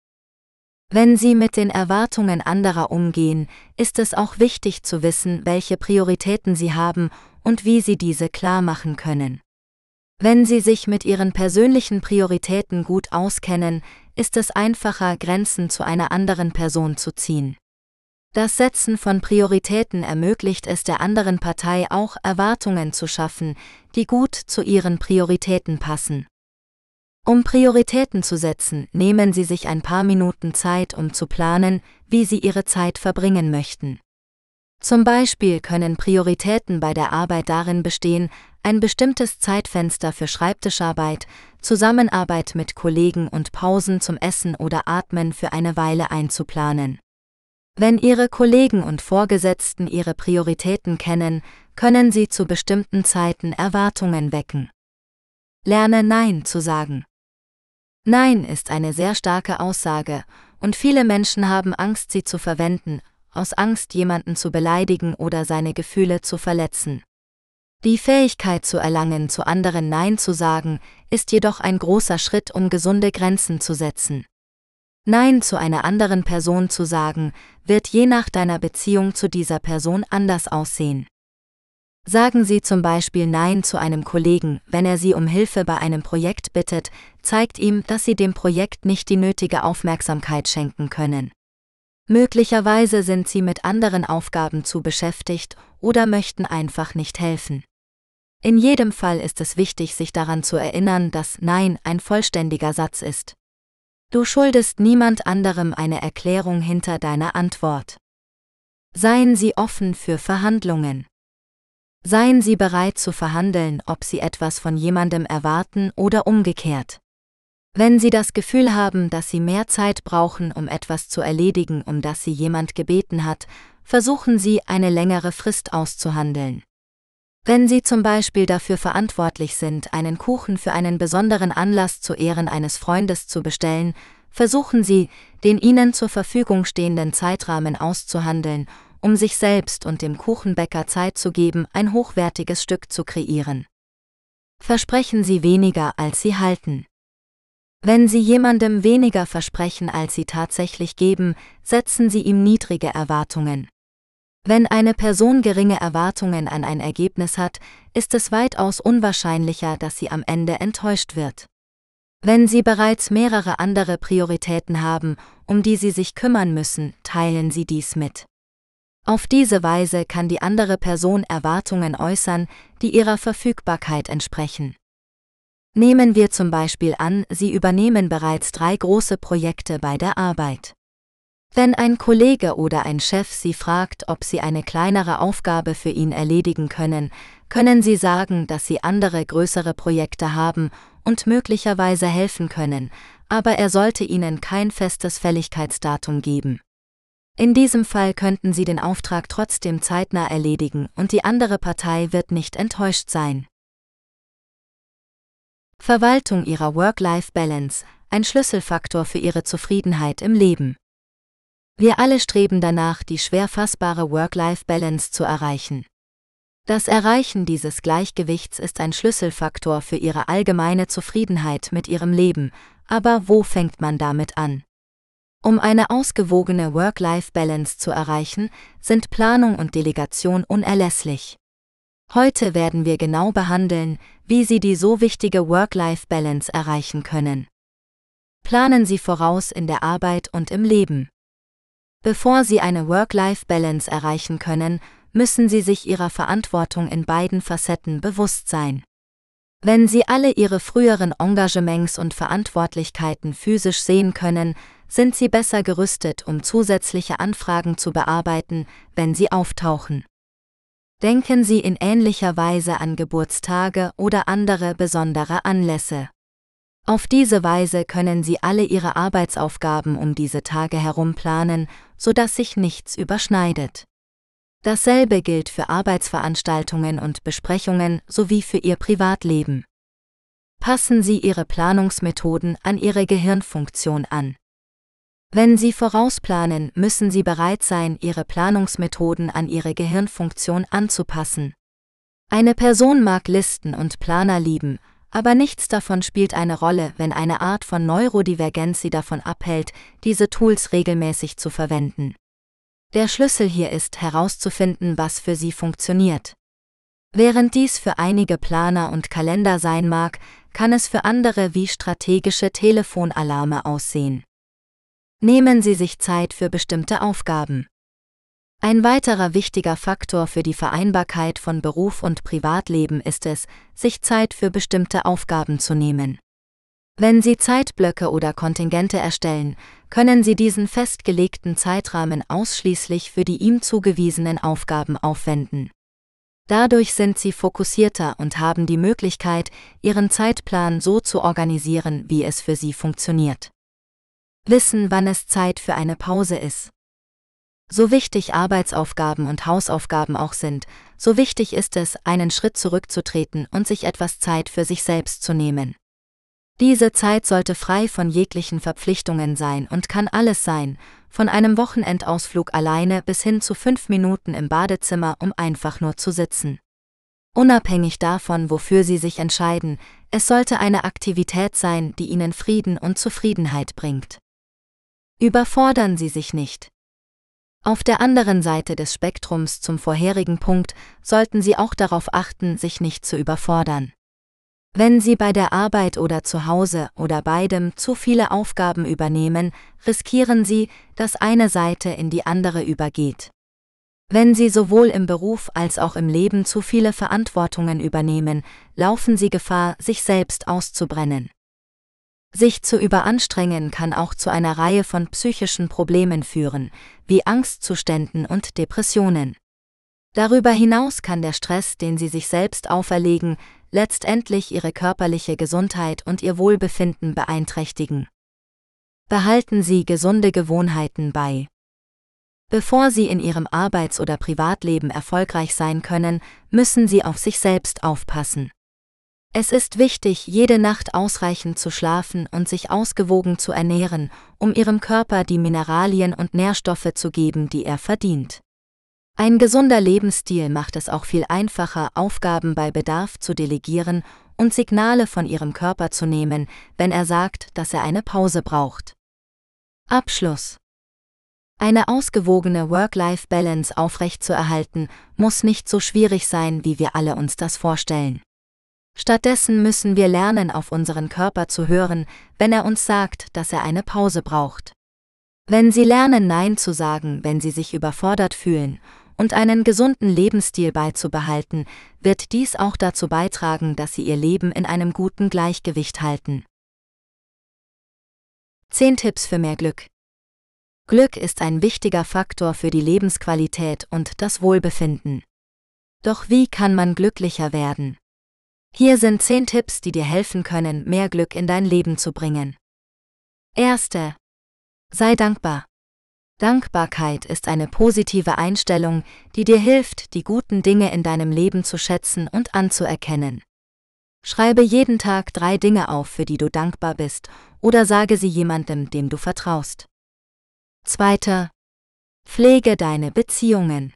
Wenn Sie mit den Erwartungen anderer umgehen, ist es auch wichtig zu wissen, welche Prioritäten Sie haben und wie Sie diese klar machen können. Wenn Sie sich mit Ihren persönlichen Prioritäten gut auskennen, ist es einfacher, Grenzen zu einer anderen Person zu ziehen. Das Setzen von Prioritäten ermöglicht es der anderen Partei auch Erwartungen zu schaffen, die gut zu ihren Prioritäten passen. Um Prioritäten zu setzen, nehmen Sie sich ein paar Minuten Zeit, um zu planen, wie Sie Ihre Zeit verbringen möchten. Zum Beispiel können Prioritäten bei der Arbeit darin bestehen, ein bestimmtes Zeitfenster für Schreibtischarbeit, Zusammenarbeit mit Kollegen und Pausen zum Essen oder Atmen für eine Weile einzuplanen. Wenn Ihre Kollegen und Vorgesetzten Ihre Prioritäten kennen, können Sie zu bestimmten Zeiten Erwartungen wecken. Lerne Nein zu sagen. Nein ist eine sehr starke Aussage, und viele Menschen haben Angst, sie zu verwenden, aus Angst, jemanden zu beleidigen oder seine Gefühle zu verletzen. Die Fähigkeit zu erlangen, zu anderen Nein zu sagen, ist jedoch ein großer Schritt, um gesunde Grenzen zu setzen. Nein zu einer anderen Person zu sagen, wird je nach deiner Beziehung zu dieser Person anders aussehen. Sagen Sie zum Beispiel Nein zu einem Kollegen, wenn er Sie um Hilfe bei einem Projekt bittet, zeigt ihm, dass Sie dem Projekt nicht die nötige Aufmerksamkeit schenken können. Möglicherweise sind sie mit anderen Aufgaben zu beschäftigt oder möchten einfach nicht helfen. In jedem Fall ist es wichtig, sich daran zu erinnern, dass Nein ein vollständiger Satz ist. Du schuldest niemand anderem eine Erklärung hinter deiner Antwort. Seien Sie offen für Verhandlungen. Seien Sie bereit zu verhandeln, ob Sie etwas von jemandem erwarten oder umgekehrt. Wenn Sie das Gefühl haben, dass Sie mehr Zeit brauchen, um etwas zu erledigen, um das Sie jemand gebeten hat, versuchen Sie, eine längere Frist auszuhandeln. Wenn Sie zum Beispiel dafür verantwortlich sind, einen Kuchen für einen besonderen Anlass zu Ehren eines Freundes zu bestellen, versuchen Sie, den Ihnen zur Verfügung stehenden Zeitrahmen auszuhandeln, um sich selbst und dem Kuchenbäcker Zeit zu geben, ein hochwertiges Stück zu kreieren. Versprechen Sie weniger, als Sie halten. Wenn Sie jemandem weniger versprechen, als Sie tatsächlich geben, setzen Sie ihm niedrige Erwartungen. Wenn eine Person geringe Erwartungen an ein Ergebnis hat, ist es weitaus unwahrscheinlicher, dass sie am Ende enttäuscht wird. Wenn Sie bereits mehrere andere Prioritäten haben, um die Sie sich kümmern müssen, teilen Sie dies mit. Auf diese Weise kann die andere Person Erwartungen äußern, die ihrer Verfügbarkeit entsprechen. Nehmen wir zum Beispiel an, Sie übernehmen bereits drei große Projekte bei der Arbeit. Wenn ein Kollege oder ein Chef Sie fragt, ob Sie eine kleinere Aufgabe für ihn erledigen können, können Sie sagen, dass Sie andere größere Projekte haben und möglicherweise helfen können, aber er sollte Ihnen kein festes Fälligkeitsdatum geben. In diesem Fall könnten Sie den Auftrag trotzdem zeitnah erledigen und die andere Partei wird nicht enttäuscht sein. Verwaltung ihrer Work-Life-Balance, ein Schlüsselfaktor für ihre Zufriedenheit im Leben. Wir alle streben danach, die schwer fassbare Work-Life-Balance zu erreichen. Das Erreichen dieses Gleichgewichts ist ein Schlüsselfaktor für Ihre allgemeine Zufriedenheit mit Ihrem Leben, aber wo fängt man damit an? Um eine ausgewogene Work-Life-Balance zu erreichen, sind Planung und Delegation unerlässlich. Heute werden wir genau behandeln, wie Sie die so wichtige Work-Life-Balance erreichen können. Planen Sie voraus in der Arbeit und im Leben. Bevor Sie eine Work-Life-Balance erreichen können, müssen Sie sich Ihrer Verantwortung in beiden Facetten bewusst sein. Wenn Sie alle Ihre früheren Engagements und Verantwortlichkeiten physisch sehen können, sind Sie besser gerüstet, um zusätzliche Anfragen zu bearbeiten, wenn sie auftauchen. Denken Sie in ähnlicher Weise an Geburtstage oder andere besondere Anlässe. Auf diese Weise können Sie alle Ihre Arbeitsaufgaben um diese Tage herum planen, sodass sich nichts überschneidet. Dasselbe gilt für Arbeitsveranstaltungen und Besprechungen sowie für Ihr Privatleben. Passen Sie Ihre Planungsmethoden an Ihre Gehirnfunktion an. Wenn Sie vorausplanen, müssen Sie bereit sein, Ihre Planungsmethoden an Ihre Gehirnfunktion anzupassen. Eine Person mag Listen und Planer lieben, aber nichts davon spielt eine Rolle, wenn eine Art von Neurodivergenz sie davon abhält, diese Tools regelmäßig zu verwenden. Der Schlüssel hier ist herauszufinden, was für sie funktioniert. Während dies für einige Planer und Kalender sein mag, kann es für andere wie strategische Telefonalarme aussehen. Nehmen Sie sich Zeit für bestimmte Aufgaben. Ein weiterer wichtiger Faktor für die Vereinbarkeit von Beruf und Privatleben ist es, sich Zeit für bestimmte Aufgaben zu nehmen. Wenn Sie Zeitblöcke oder Kontingente erstellen, können Sie diesen festgelegten Zeitrahmen ausschließlich für die ihm zugewiesenen Aufgaben aufwenden. Dadurch sind Sie fokussierter und haben die Möglichkeit, Ihren Zeitplan so zu organisieren, wie es für Sie funktioniert. Wissen, wann es Zeit für eine Pause ist. So wichtig Arbeitsaufgaben und Hausaufgaben auch sind, so wichtig ist es, einen Schritt zurückzutreten und sich etwas Zeit für sich selbst zu nehmen. Diese Zeit sollte frei von jeglichen Verpflichtungen sein und kann alles sein, von einem Wochenendausflug alleine bis hin zu fünf Minuten im Badezimmer, um einfach nur zu sitzen. Unabhängig davon, wofür Sie sich entscheiden, es sollte eine Aktivität sein, die Ihnen Frieden und Zufriedenheit bringt. Überfordern Sie sich nicht. Auf der anderen Seite des Spektrums zum vorherigen Punkt sollten Sie auch darauf achten, sich nicht zu überfordern. Wenn Sie bei der Arbeit oder zu Hause oder beidem zu viele Aufgaben übernehmen, riskieren Sie, dass eine Seite in die andere übergeht. Wenn Sie sowohl im Beruf als auch im Leben zu viele Verantwortungen übernehmen, laufen Sie Gefahr, sich selbst auszubrennen. Sich zu überanstrengen kann auch zu einer Reihe von psychischen Problemen führen, wie Angstzuständen und Depressionen. Darüber hinaus kann der Stress, den Sie sich selbst auferlegen, letztendlich ihre körperliche Gesundheit und ihr Wohlbefinden beeinträchtigen. Behalten Sie gesunde Gewohnheiten bei. Bevor Sie in Ihrem Arbeits- oder Privatleben erfolgreich sein können, müssen Sie auf sich selbst aufpassen. Es ist wichtig, jede Nacht ausreichend zu schlafen und sich ausgewogen zu ernähren, um Ihrem Körper die Mineralien und Nährstoffe zu geben, die er verdient. Ein gesunder Lebensstil macht es auch viel einfacher, Aufgaben bei Bedarf zu delegieren und Signale von ihrem Körper zu nehmen, wenn er sagt, dass er eine Pause braucht. Abschluss Eine ausgewogene Work-Life-Balance aufrechtzuerhalten, muss nicht so schwierig sein, wie wir alle uns das vorstellen. Stattdessen müssen wir lernen, auf unseren Körper zu hören, wenn er uns sagt, dass er eine Pause braucht. Wenn Sie lernen, Nein zu sagen, wenn Sie sich überfordert fühlen und einen gesunden Lebensstil beizubehalten, wird dies auch dazu beitragen, dass Sie Ihr Leben in einem guten Gleichgewicht halten. 10 Tipps für mehr Glück. Glück ist ein wichtiger Faktor für die Lebensqualität und das Wohlbefinden. Doch wie kann man glücklicher werden? Hier sind 10 Tipps, die dir helfen können, mehr Glück in dein Leben zu bringen. Erste. Sei dankbar. Dankbarkeit ist eine positive Einstellung, die dir hilft, die guten Dinge in deinem Leben zu schätzen und anzuerkennen. Schreibe jeden Tag drei Dinge auf, für die du dankbar bist, oder sage sie jemandem, dem du vertraust. Zweiter, Pflege deine Beziehungen.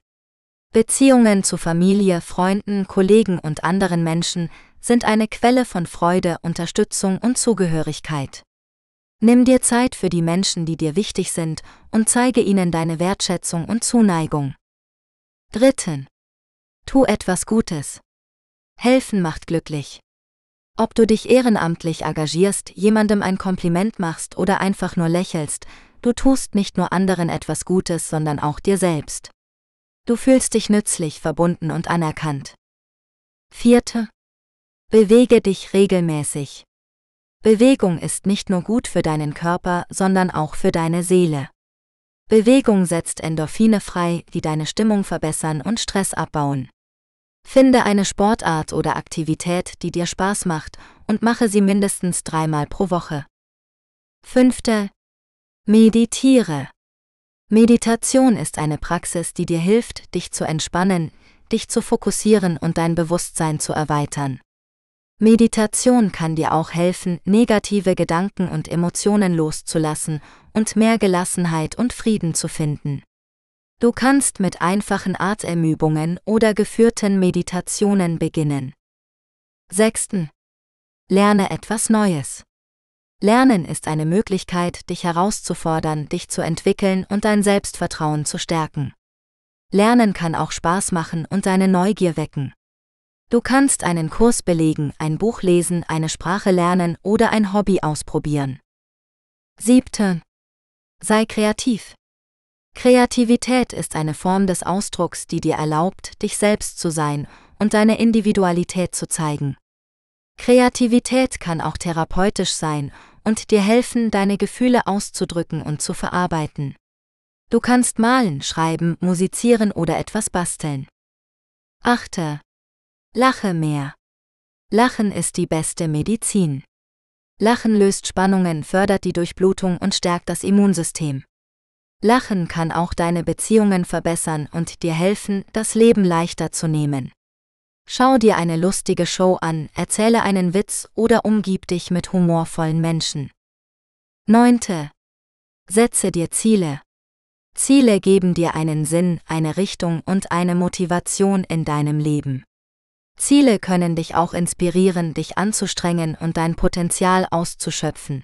Beziehungen zu Familie, Freunden, Kollegen und anderen Menschen sind eine Quelle von Freude, Unterstützung und Zugehörigkeit. Nimm dir Zeit für die Menschen, die dir wichtig sind, und zeige ihnen deine Wertschätzung und Zuneigung. Dritten. Tu etwas Gutes. Helfen macht glücklich. Ob du dich ehrenamtlich engagierst, jemandem ein Kompliment machst oder einfach nur lächelst, du tust nicht nur anderen etwas Gutes, sondern auch dir selbst. Du fühlst dich nützlich, verbunden und anerkannt. Vierte. Bewege dich regelmäßig. Bewegung ist nicht nur gut für deinen Körper, sondern auch für deine Seele. Bewegung setzt Endorphine frei, die deine Stimmung verbessern und Stress abbauen. Finde eine Sportart oder Aktivität, die dir Spaß macht, und mache sie mindestens dreimal pro Woche. Fünfte. Meditiere. Meditation ist eine Praxis, die dir hilft, dich zu entspannen, dich zu fokussieren und dein Bewusstsein zu erweitern. Meditation kann dir auch helfen, negative Gedanken und Emotionen loszulassen und mehr Gelassenheit und Frieden zu finden. Du kannst mit einfachen Atemübungen oder geführten Meditationen beginnen. 6. Lerne etwas Neues. Lernen ist eine Möglichkeit, dich herauszufordern, dich zu entwickeln und dein Selbstvertrauen zu stärken. Lernen kann auch Spaß machen und deine Neugier wecken. Du kannst einen Kurs belegen, ein Buch lesen, eine Sprache lernen oder ein Hobby ausprobieren. 7. Sei kreativ. Kreativität ist eine Form des Ausdrucks, die dir erlaubt, dich selbst zu sein und deine Individualität zu zeigen. Kreativität kann auch therapeutisch sein und dir helfen, deine Gefühle auszudrücken und zu verarbeiten. Du kannst malen, schreiben, musizieren oder etwas basteln. 8. Lache mehr. Lachen ist die beste Medizin. Lachen löst Spannungen, fördert die Durchblutung und stärkt das Immunsystem. Lachen kann auch deine Beziehungen verbessern und dir helfen, das Leben leichter zu nehmen. Schau dir eine lustige Show an, erzähle einen Witz oder umgib dich mit humorvollen Menschen. 9. Setze dir Ziele. Ziele geben dir einen Sinn, eine Richtung und eine Motivation in deinem Leben. Ziele können dich auch inspirieren, dich anzustrengen und dein Potenzial auszuschöpfen.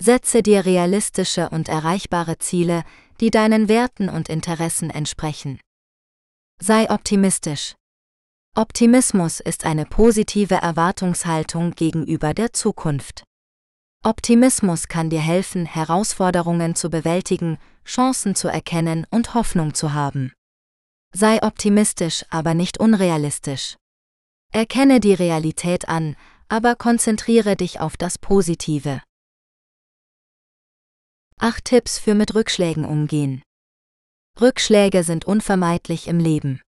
Setze dir realistische und erreichbare Ziele, die deinen Werten und Interessen entsprechen. Sei optimistisch. Optimismus ist eine positive Erwartungshaltung gegenüber der Zukunft. Optimismus kann dir helfen, Herausforderungen zu bewältigen, Chancen zu erkennen und Hoffnung zu haben. Sei optimistisch, aber nicht unrealistisch. Erkenne die Realität an, aber konzentriere dich auf das Positive. 8 Tipps für mit Rückschlägen umgehen. Rückschläge sind unvermeidlich im Leben.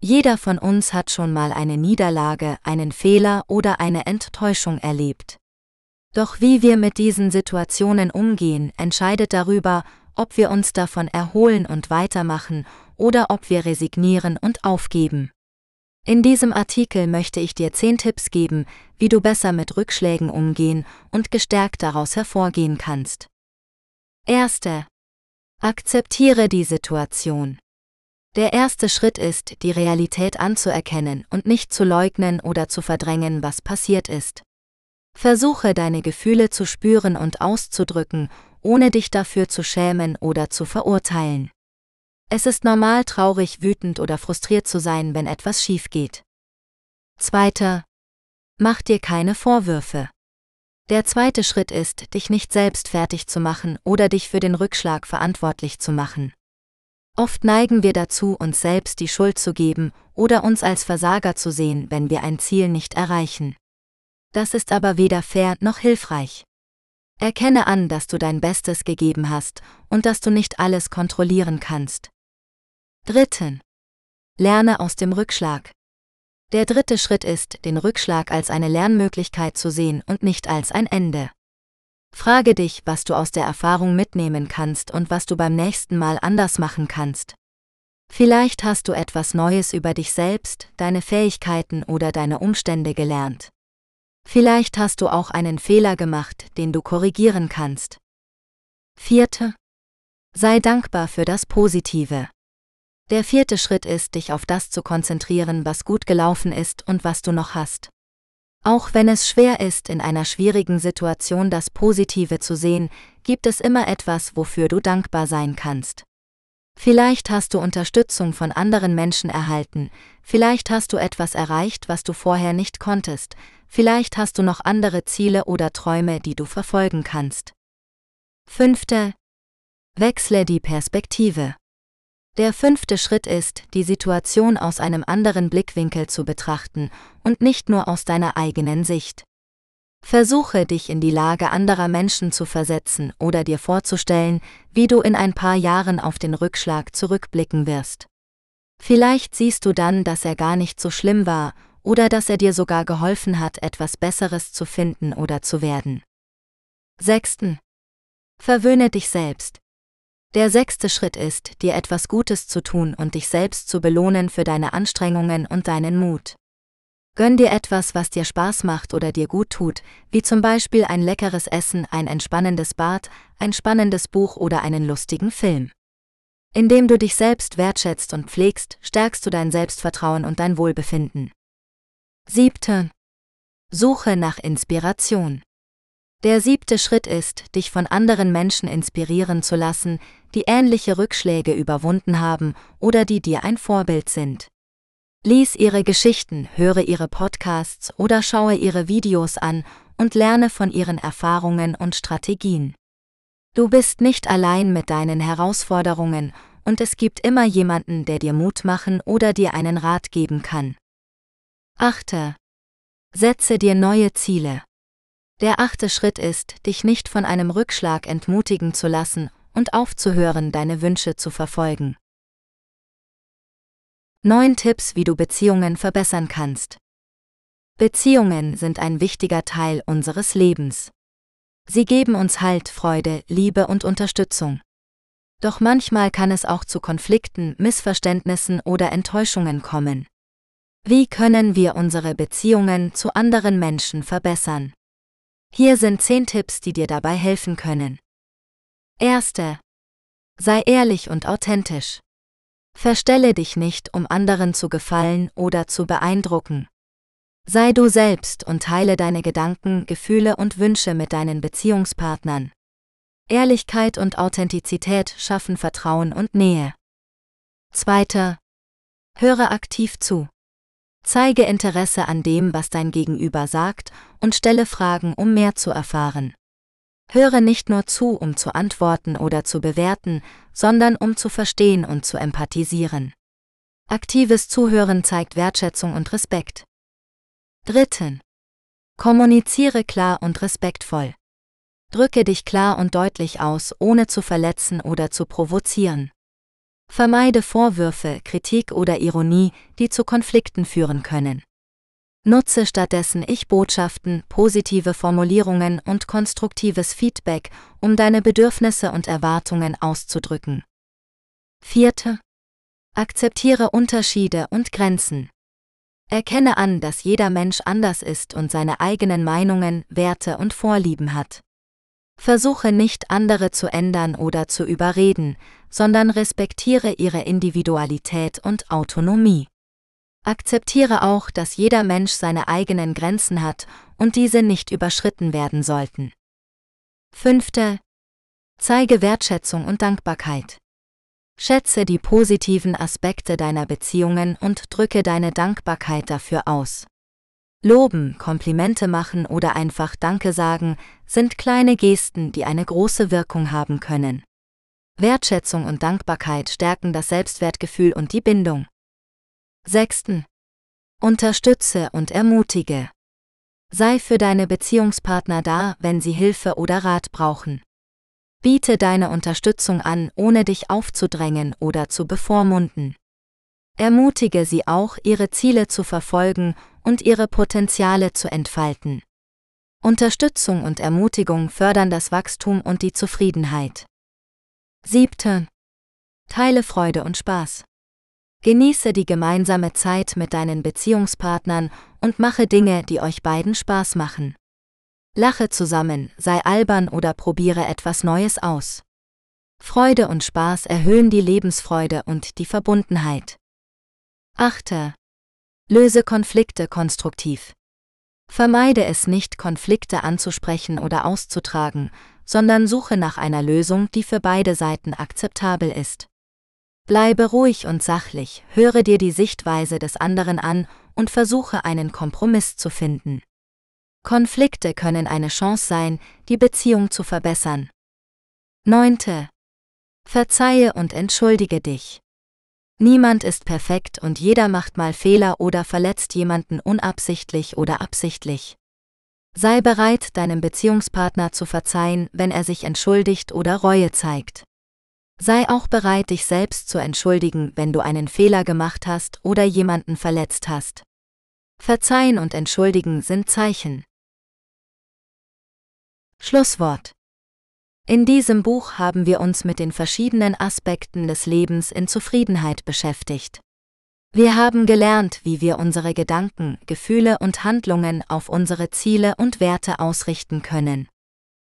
Jeder von uns hat schon mal eine Niederlage, einen Fehler oder eine Enttäuschung erlebt. Doch wie wir mit diesen Situationen umgehen, entscheidet darüber, ob wir uns davon erholen und weitermachen oder ob wir resignieren und aufgeben. In diesem Artikel möchte ich dir 10 Tipps geben, wie du besser mit Rückschlägen umgehen und gestärkt daraus hervorgehen kannst. Erste. Akzeptiere die Situation. Der erste Schritt ist, die Realität anzuerkennen und nicht zu leugnen oder zu verdrängen, was passiert ist. Versuche deine Gefühle zu spüren und auszudrücken, ohne dich dafür zu schämen oder zu verurteilen. Es ist normal, traurig, wütend oder frustriert zu sein, wenn etwas schief geht. Zweiter. Mach dir keine Vorwürfe. Der zweite Schritt ist, dich nicht selbst fertig zu machen oder dich für den Rückschlag verantwortlich zu machen. Oft neigen wir dazu, uns selbst die Schuld zu geben oder uns als Versager zu sehen, wenn wir ein Ziel nicht erreichen. Das ist aber weder fair noch hilfreich. Erkenne an, dass du dein Bestes gegeben hast und dass du nicht alles kontrollieren kannst. Dritten. Lerne aus dem Rückschlag. Der dritte Schritt ist, den Rückschlag als eine Lernmöglichkeit zu sehen und nicht als ein Ende. Frage dich, was du aus der Erfahrung mitnehmen kannst und was du beim nächsten Mal anders machen kannst. Vielleicht hast du etwas Neues über dich selbst, deine Fähigkeiten oder deine Umstände gelernt. Vielleicht hast du auch einen Fehler gemacht, den du korrigieren kannst. Vierte. Sei dankbar für das Positive. Der vierte Schritt ist, dich auf das zu konzentrieren, was gut gelaufen ist und was du noch hast. Auch wenn es schwer ist, in einer schwierigen Situation das Positive zu sehen, gibt es immer etwas, wofür du dankbar sein kannst. Vielleicht hast du Unterstützung von anderen Menschen erhalten, vielleicht hast du etwas erreicht, was du vorher nicht konntest, vielleicht hast du noch andere Ziele oder Träume, die du verfolgen kannst. Fünfte. Wechsle die Perspektive. Der fünfte Schritt ist, die Situation aus einem anderen Blickwinkel zu betrachten und nicht nur aus deiner eigenen Sicht. Versuche dich in die Lage anderer Menschen zu versetzen oder dir vorzustellen, wie du in ein paar Jahren auf den Rückschlag zurückblicken wirst. Vielleicht siehst du dann, dass er gar nicht so schlimm war oder dass er dir sogar geholfen hat, etwas Besseres zu finden oder zu werden. Sechsten. Verwöhne dich selbst. Der sechste Schritt ist, dir etwas Gutes zu tun und dich selbst zu belohnen für deine Anstrengungen und deinen Mut. Gönn dir etwas, was dir Spaß macht oder dir gut tut, wie zum Beispiel ein leckeres Essen, ein entspannendes Bad, ein spannendes Buch oder einen lustigen Film. Indem du dich selbst wertschätzt und pflegst, stärkst du dein Selbstvertrauen und dein Wohlbefinden. 7. Suche nach Inspiration. Der siebte Schritt ist, dich von anderen Menschen inspirieren zu lassen, die ähnliche Rückschläge überwunden haben oder die dir ein Vorbild sind. Lies ihre Geschichten, höre ihre Podcasts oder schaue ihre Videos an und lerne von ihren Erfahrungen und Strategien. Du bist nicht allein mit deinen Herausforderungen und es gibt immer jemanden, der dir Mut machen oder dir einen Rat geben kann. Achte. Setze dir neue Ziele. Der achte Schritt ist, dich nicht von einem Rückschlag entmutigen zu lassen und aufzuhören, deine Wünsche zu verfolgen. 9 Tipps, wie du Beziehungen verbessern kannst. Beziehungen sind ein wichtiger Teil unseres Lebens. Sie geben uns Halt, Freude, Liebe und Unterstützung. Doch manchmal kann es auch zu Konflikten, Missverständnissen oder Enttäuschungen kommen. Wie können wir unsere Beziehungen zu anderen Menschen verbessern? Hier sind 10 Tipps, die dir dabei helfen können. Erste. Sei ehrlich und authentisch. Verstelle dich nicht, um anderen zu gefallen oder zu beeindrucken. Sei du selbst und teile deine Gedanken, Gefühle und Wünsche mit deinen Beziehungspartnern. Ehrlichkeit und Authentizität schaffen Vertrauen und Nähe. Zweiter. Höre aktiv zu. Zeige Interesse an dem, was dein Gegenüber sagt, und stelle Fragen, um mehr zu erfahren. Höre nicht nur zu, um zu antworten oder zu bewerten, sondern um zu verstehen und zu empathisieren. Aktives Zuhören zeigt Wertschätzung und Respekt. Dritten. Kommuniziere klar und respektvoll. Drücke dich klar und deutlich aus, ohne zu verletzen oder zu provozieren. Vermeide Vorwürfe, Kritik oder Ironie, die zu Konflikten führen können. Nutze stattdessen Ich-Botschaften, positive Formulierungen und konstruktives Feedback, um deine Bedürfnisse und Erwartungen auszudrücken. Vierte. Akzeptiere Unterschiede und Grenzen. Erkenne an, dass jeder Mensch anders ist und seine eigenen Meinungen, Werte und Vorlieben hat. Versuche nicht andere zu ändern oder zu überreden, sondern respektiere ihre Individualität und Autonomie. Akzeptiere auch, dass jeder Mensch seine eigenen Grenzen hat und diese nicht überschritten werden sollten. Fünfte. Zeige Wertschätzung und Dankbarkeit. Schätze die positiven Aspekte deiner Beziehungen und drücke deine Dankbarkeit dafür aus. Loben, Komplimente machen oder einfach Danke sagen sind kleine Gesten, die eine große Wirkung haben können. Wertschätzung und Dankbarkeit stärken das Selbstwertgefühl und die Bindung. Sechsten. Unterstütze und ermutige. Sei für deine Beziehungspartner da, wenn sie Hilfe oder Rat brauchen. Biete deine Unterstützung an, ohne dich aufzudrängen oder zu bevormunden. Ermutige sie auch, ihre Ziele zu verfolgen und ihre Potenziale zu entfalten. Unterstützung und Ermutigung fördern das Wachstum und die Zufriedenheit. 7. Teile Freude und Spaß. Genieße die gemeinsame Zeit mit deinen Beziehungspartnern und mache Dinge, die euch beiden Spaß machen. Lache zusammen, sei albern oder probiere etwas Neues aus. Freude und Spaß erhöhen die Lebensfreude und die Verbundenheit. 8. Löse Konflikte konstruktiv. Vermeide es nicht, Konflikte anzusprechen oder auszutragen, sondern suche nach einer Lösung, die für beide Seiten akzeptabel ist. Bleibe ruhig und sachlich, höre dir die Sichtweise des anderen an und versuche einen Kompromiss zu finden. Konflikte können eine Chance sein, die Beziehung zu verbessern. 9. Verzeihe und entschuldige dich. Niemand ist perfekt und jeder macht mal Fehler oder verletzt jemanden unabsichtlich oder absichtlich. Sei bereit, deinem Beziehungspartner zu verzeihen, wenn er sich entschuldigt oder Reue zeigt. Sei auch bereit, dich selbst zu entschuldigen, wenn du einen Fehler gemacht hast oder jemanden verletzt hast. Verzeihen und entschuldigen sind Zeichen. Schlusswort in diesem Buch haben wir uns mit den verschiedenen Aspekten des Lebens in Zufriedenheit beschäftigt. Wir haben gelernt, wie wir unsere Gedanken, Gefühle und Handlungen auf unsere Ziele und Werte ausrichten können.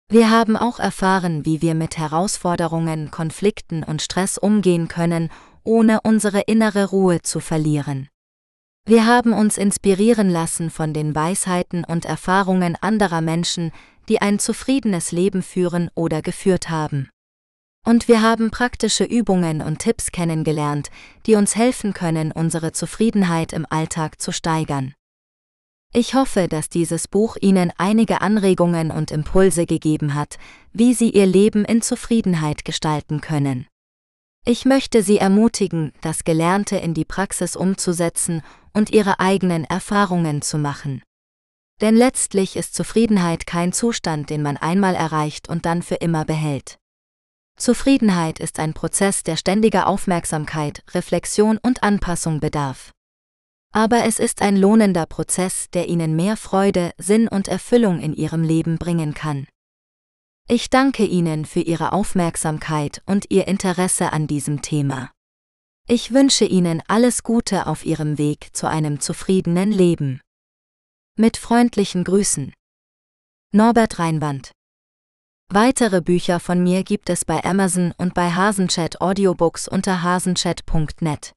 Wir haben auch erfahren, wie wir mit Herausforderungen, Konflikten und Stress umgehen können, ohne unsere innere Ruhe zu verlieren. Wir haben uns inspirieren lassen von den Weisheiten und Erfahrungen anderer Menschen, die ein zufriedenes Leben führen oder geführt haben. Und wir haben praktische Übungen und Tipps kennengelernt, die uns helfen können, unsere Zufriedenheit im Alltag zu steigern. Ich hoffe, dass dieses Buch Ihnen einige Anregungen und Impulse gegeben hat, wie Sie Ihr Leben in Zufriedenheit gestalten können. Ich möchte Sie ermutigen, das Gelernte in die Praxis umzusetzen und Ihre eigenen Erfahrungen zu machen. Denn letztlich ist Zufriedenheit kein Zustand, den man einmal erreicht und dann für immer behält. Zufriedenheit ist ein Prozess, der ständiger Aufmerksamkeit, Reflexion und Anpassung bedarf. Aber es ist ein lohnender Prozess, der Ihnen mehr Freude, Sinn und Erfüllung in Ihrem Leben bringen kann. Ich danke Ihnen für Ihre Aufmerksamkeit und Ihr Interesse an diesem Thema. Ich wünsche Ihnen alles Gute auf Ihrem Weg zu einem zufriedenen Leben. Mit freundlichen Grüßen. Norbert Reinwand. Weitere Bücher von mir gibt es bei Amazon und bei Hasenchat Audiobooks unter hasenchat.net.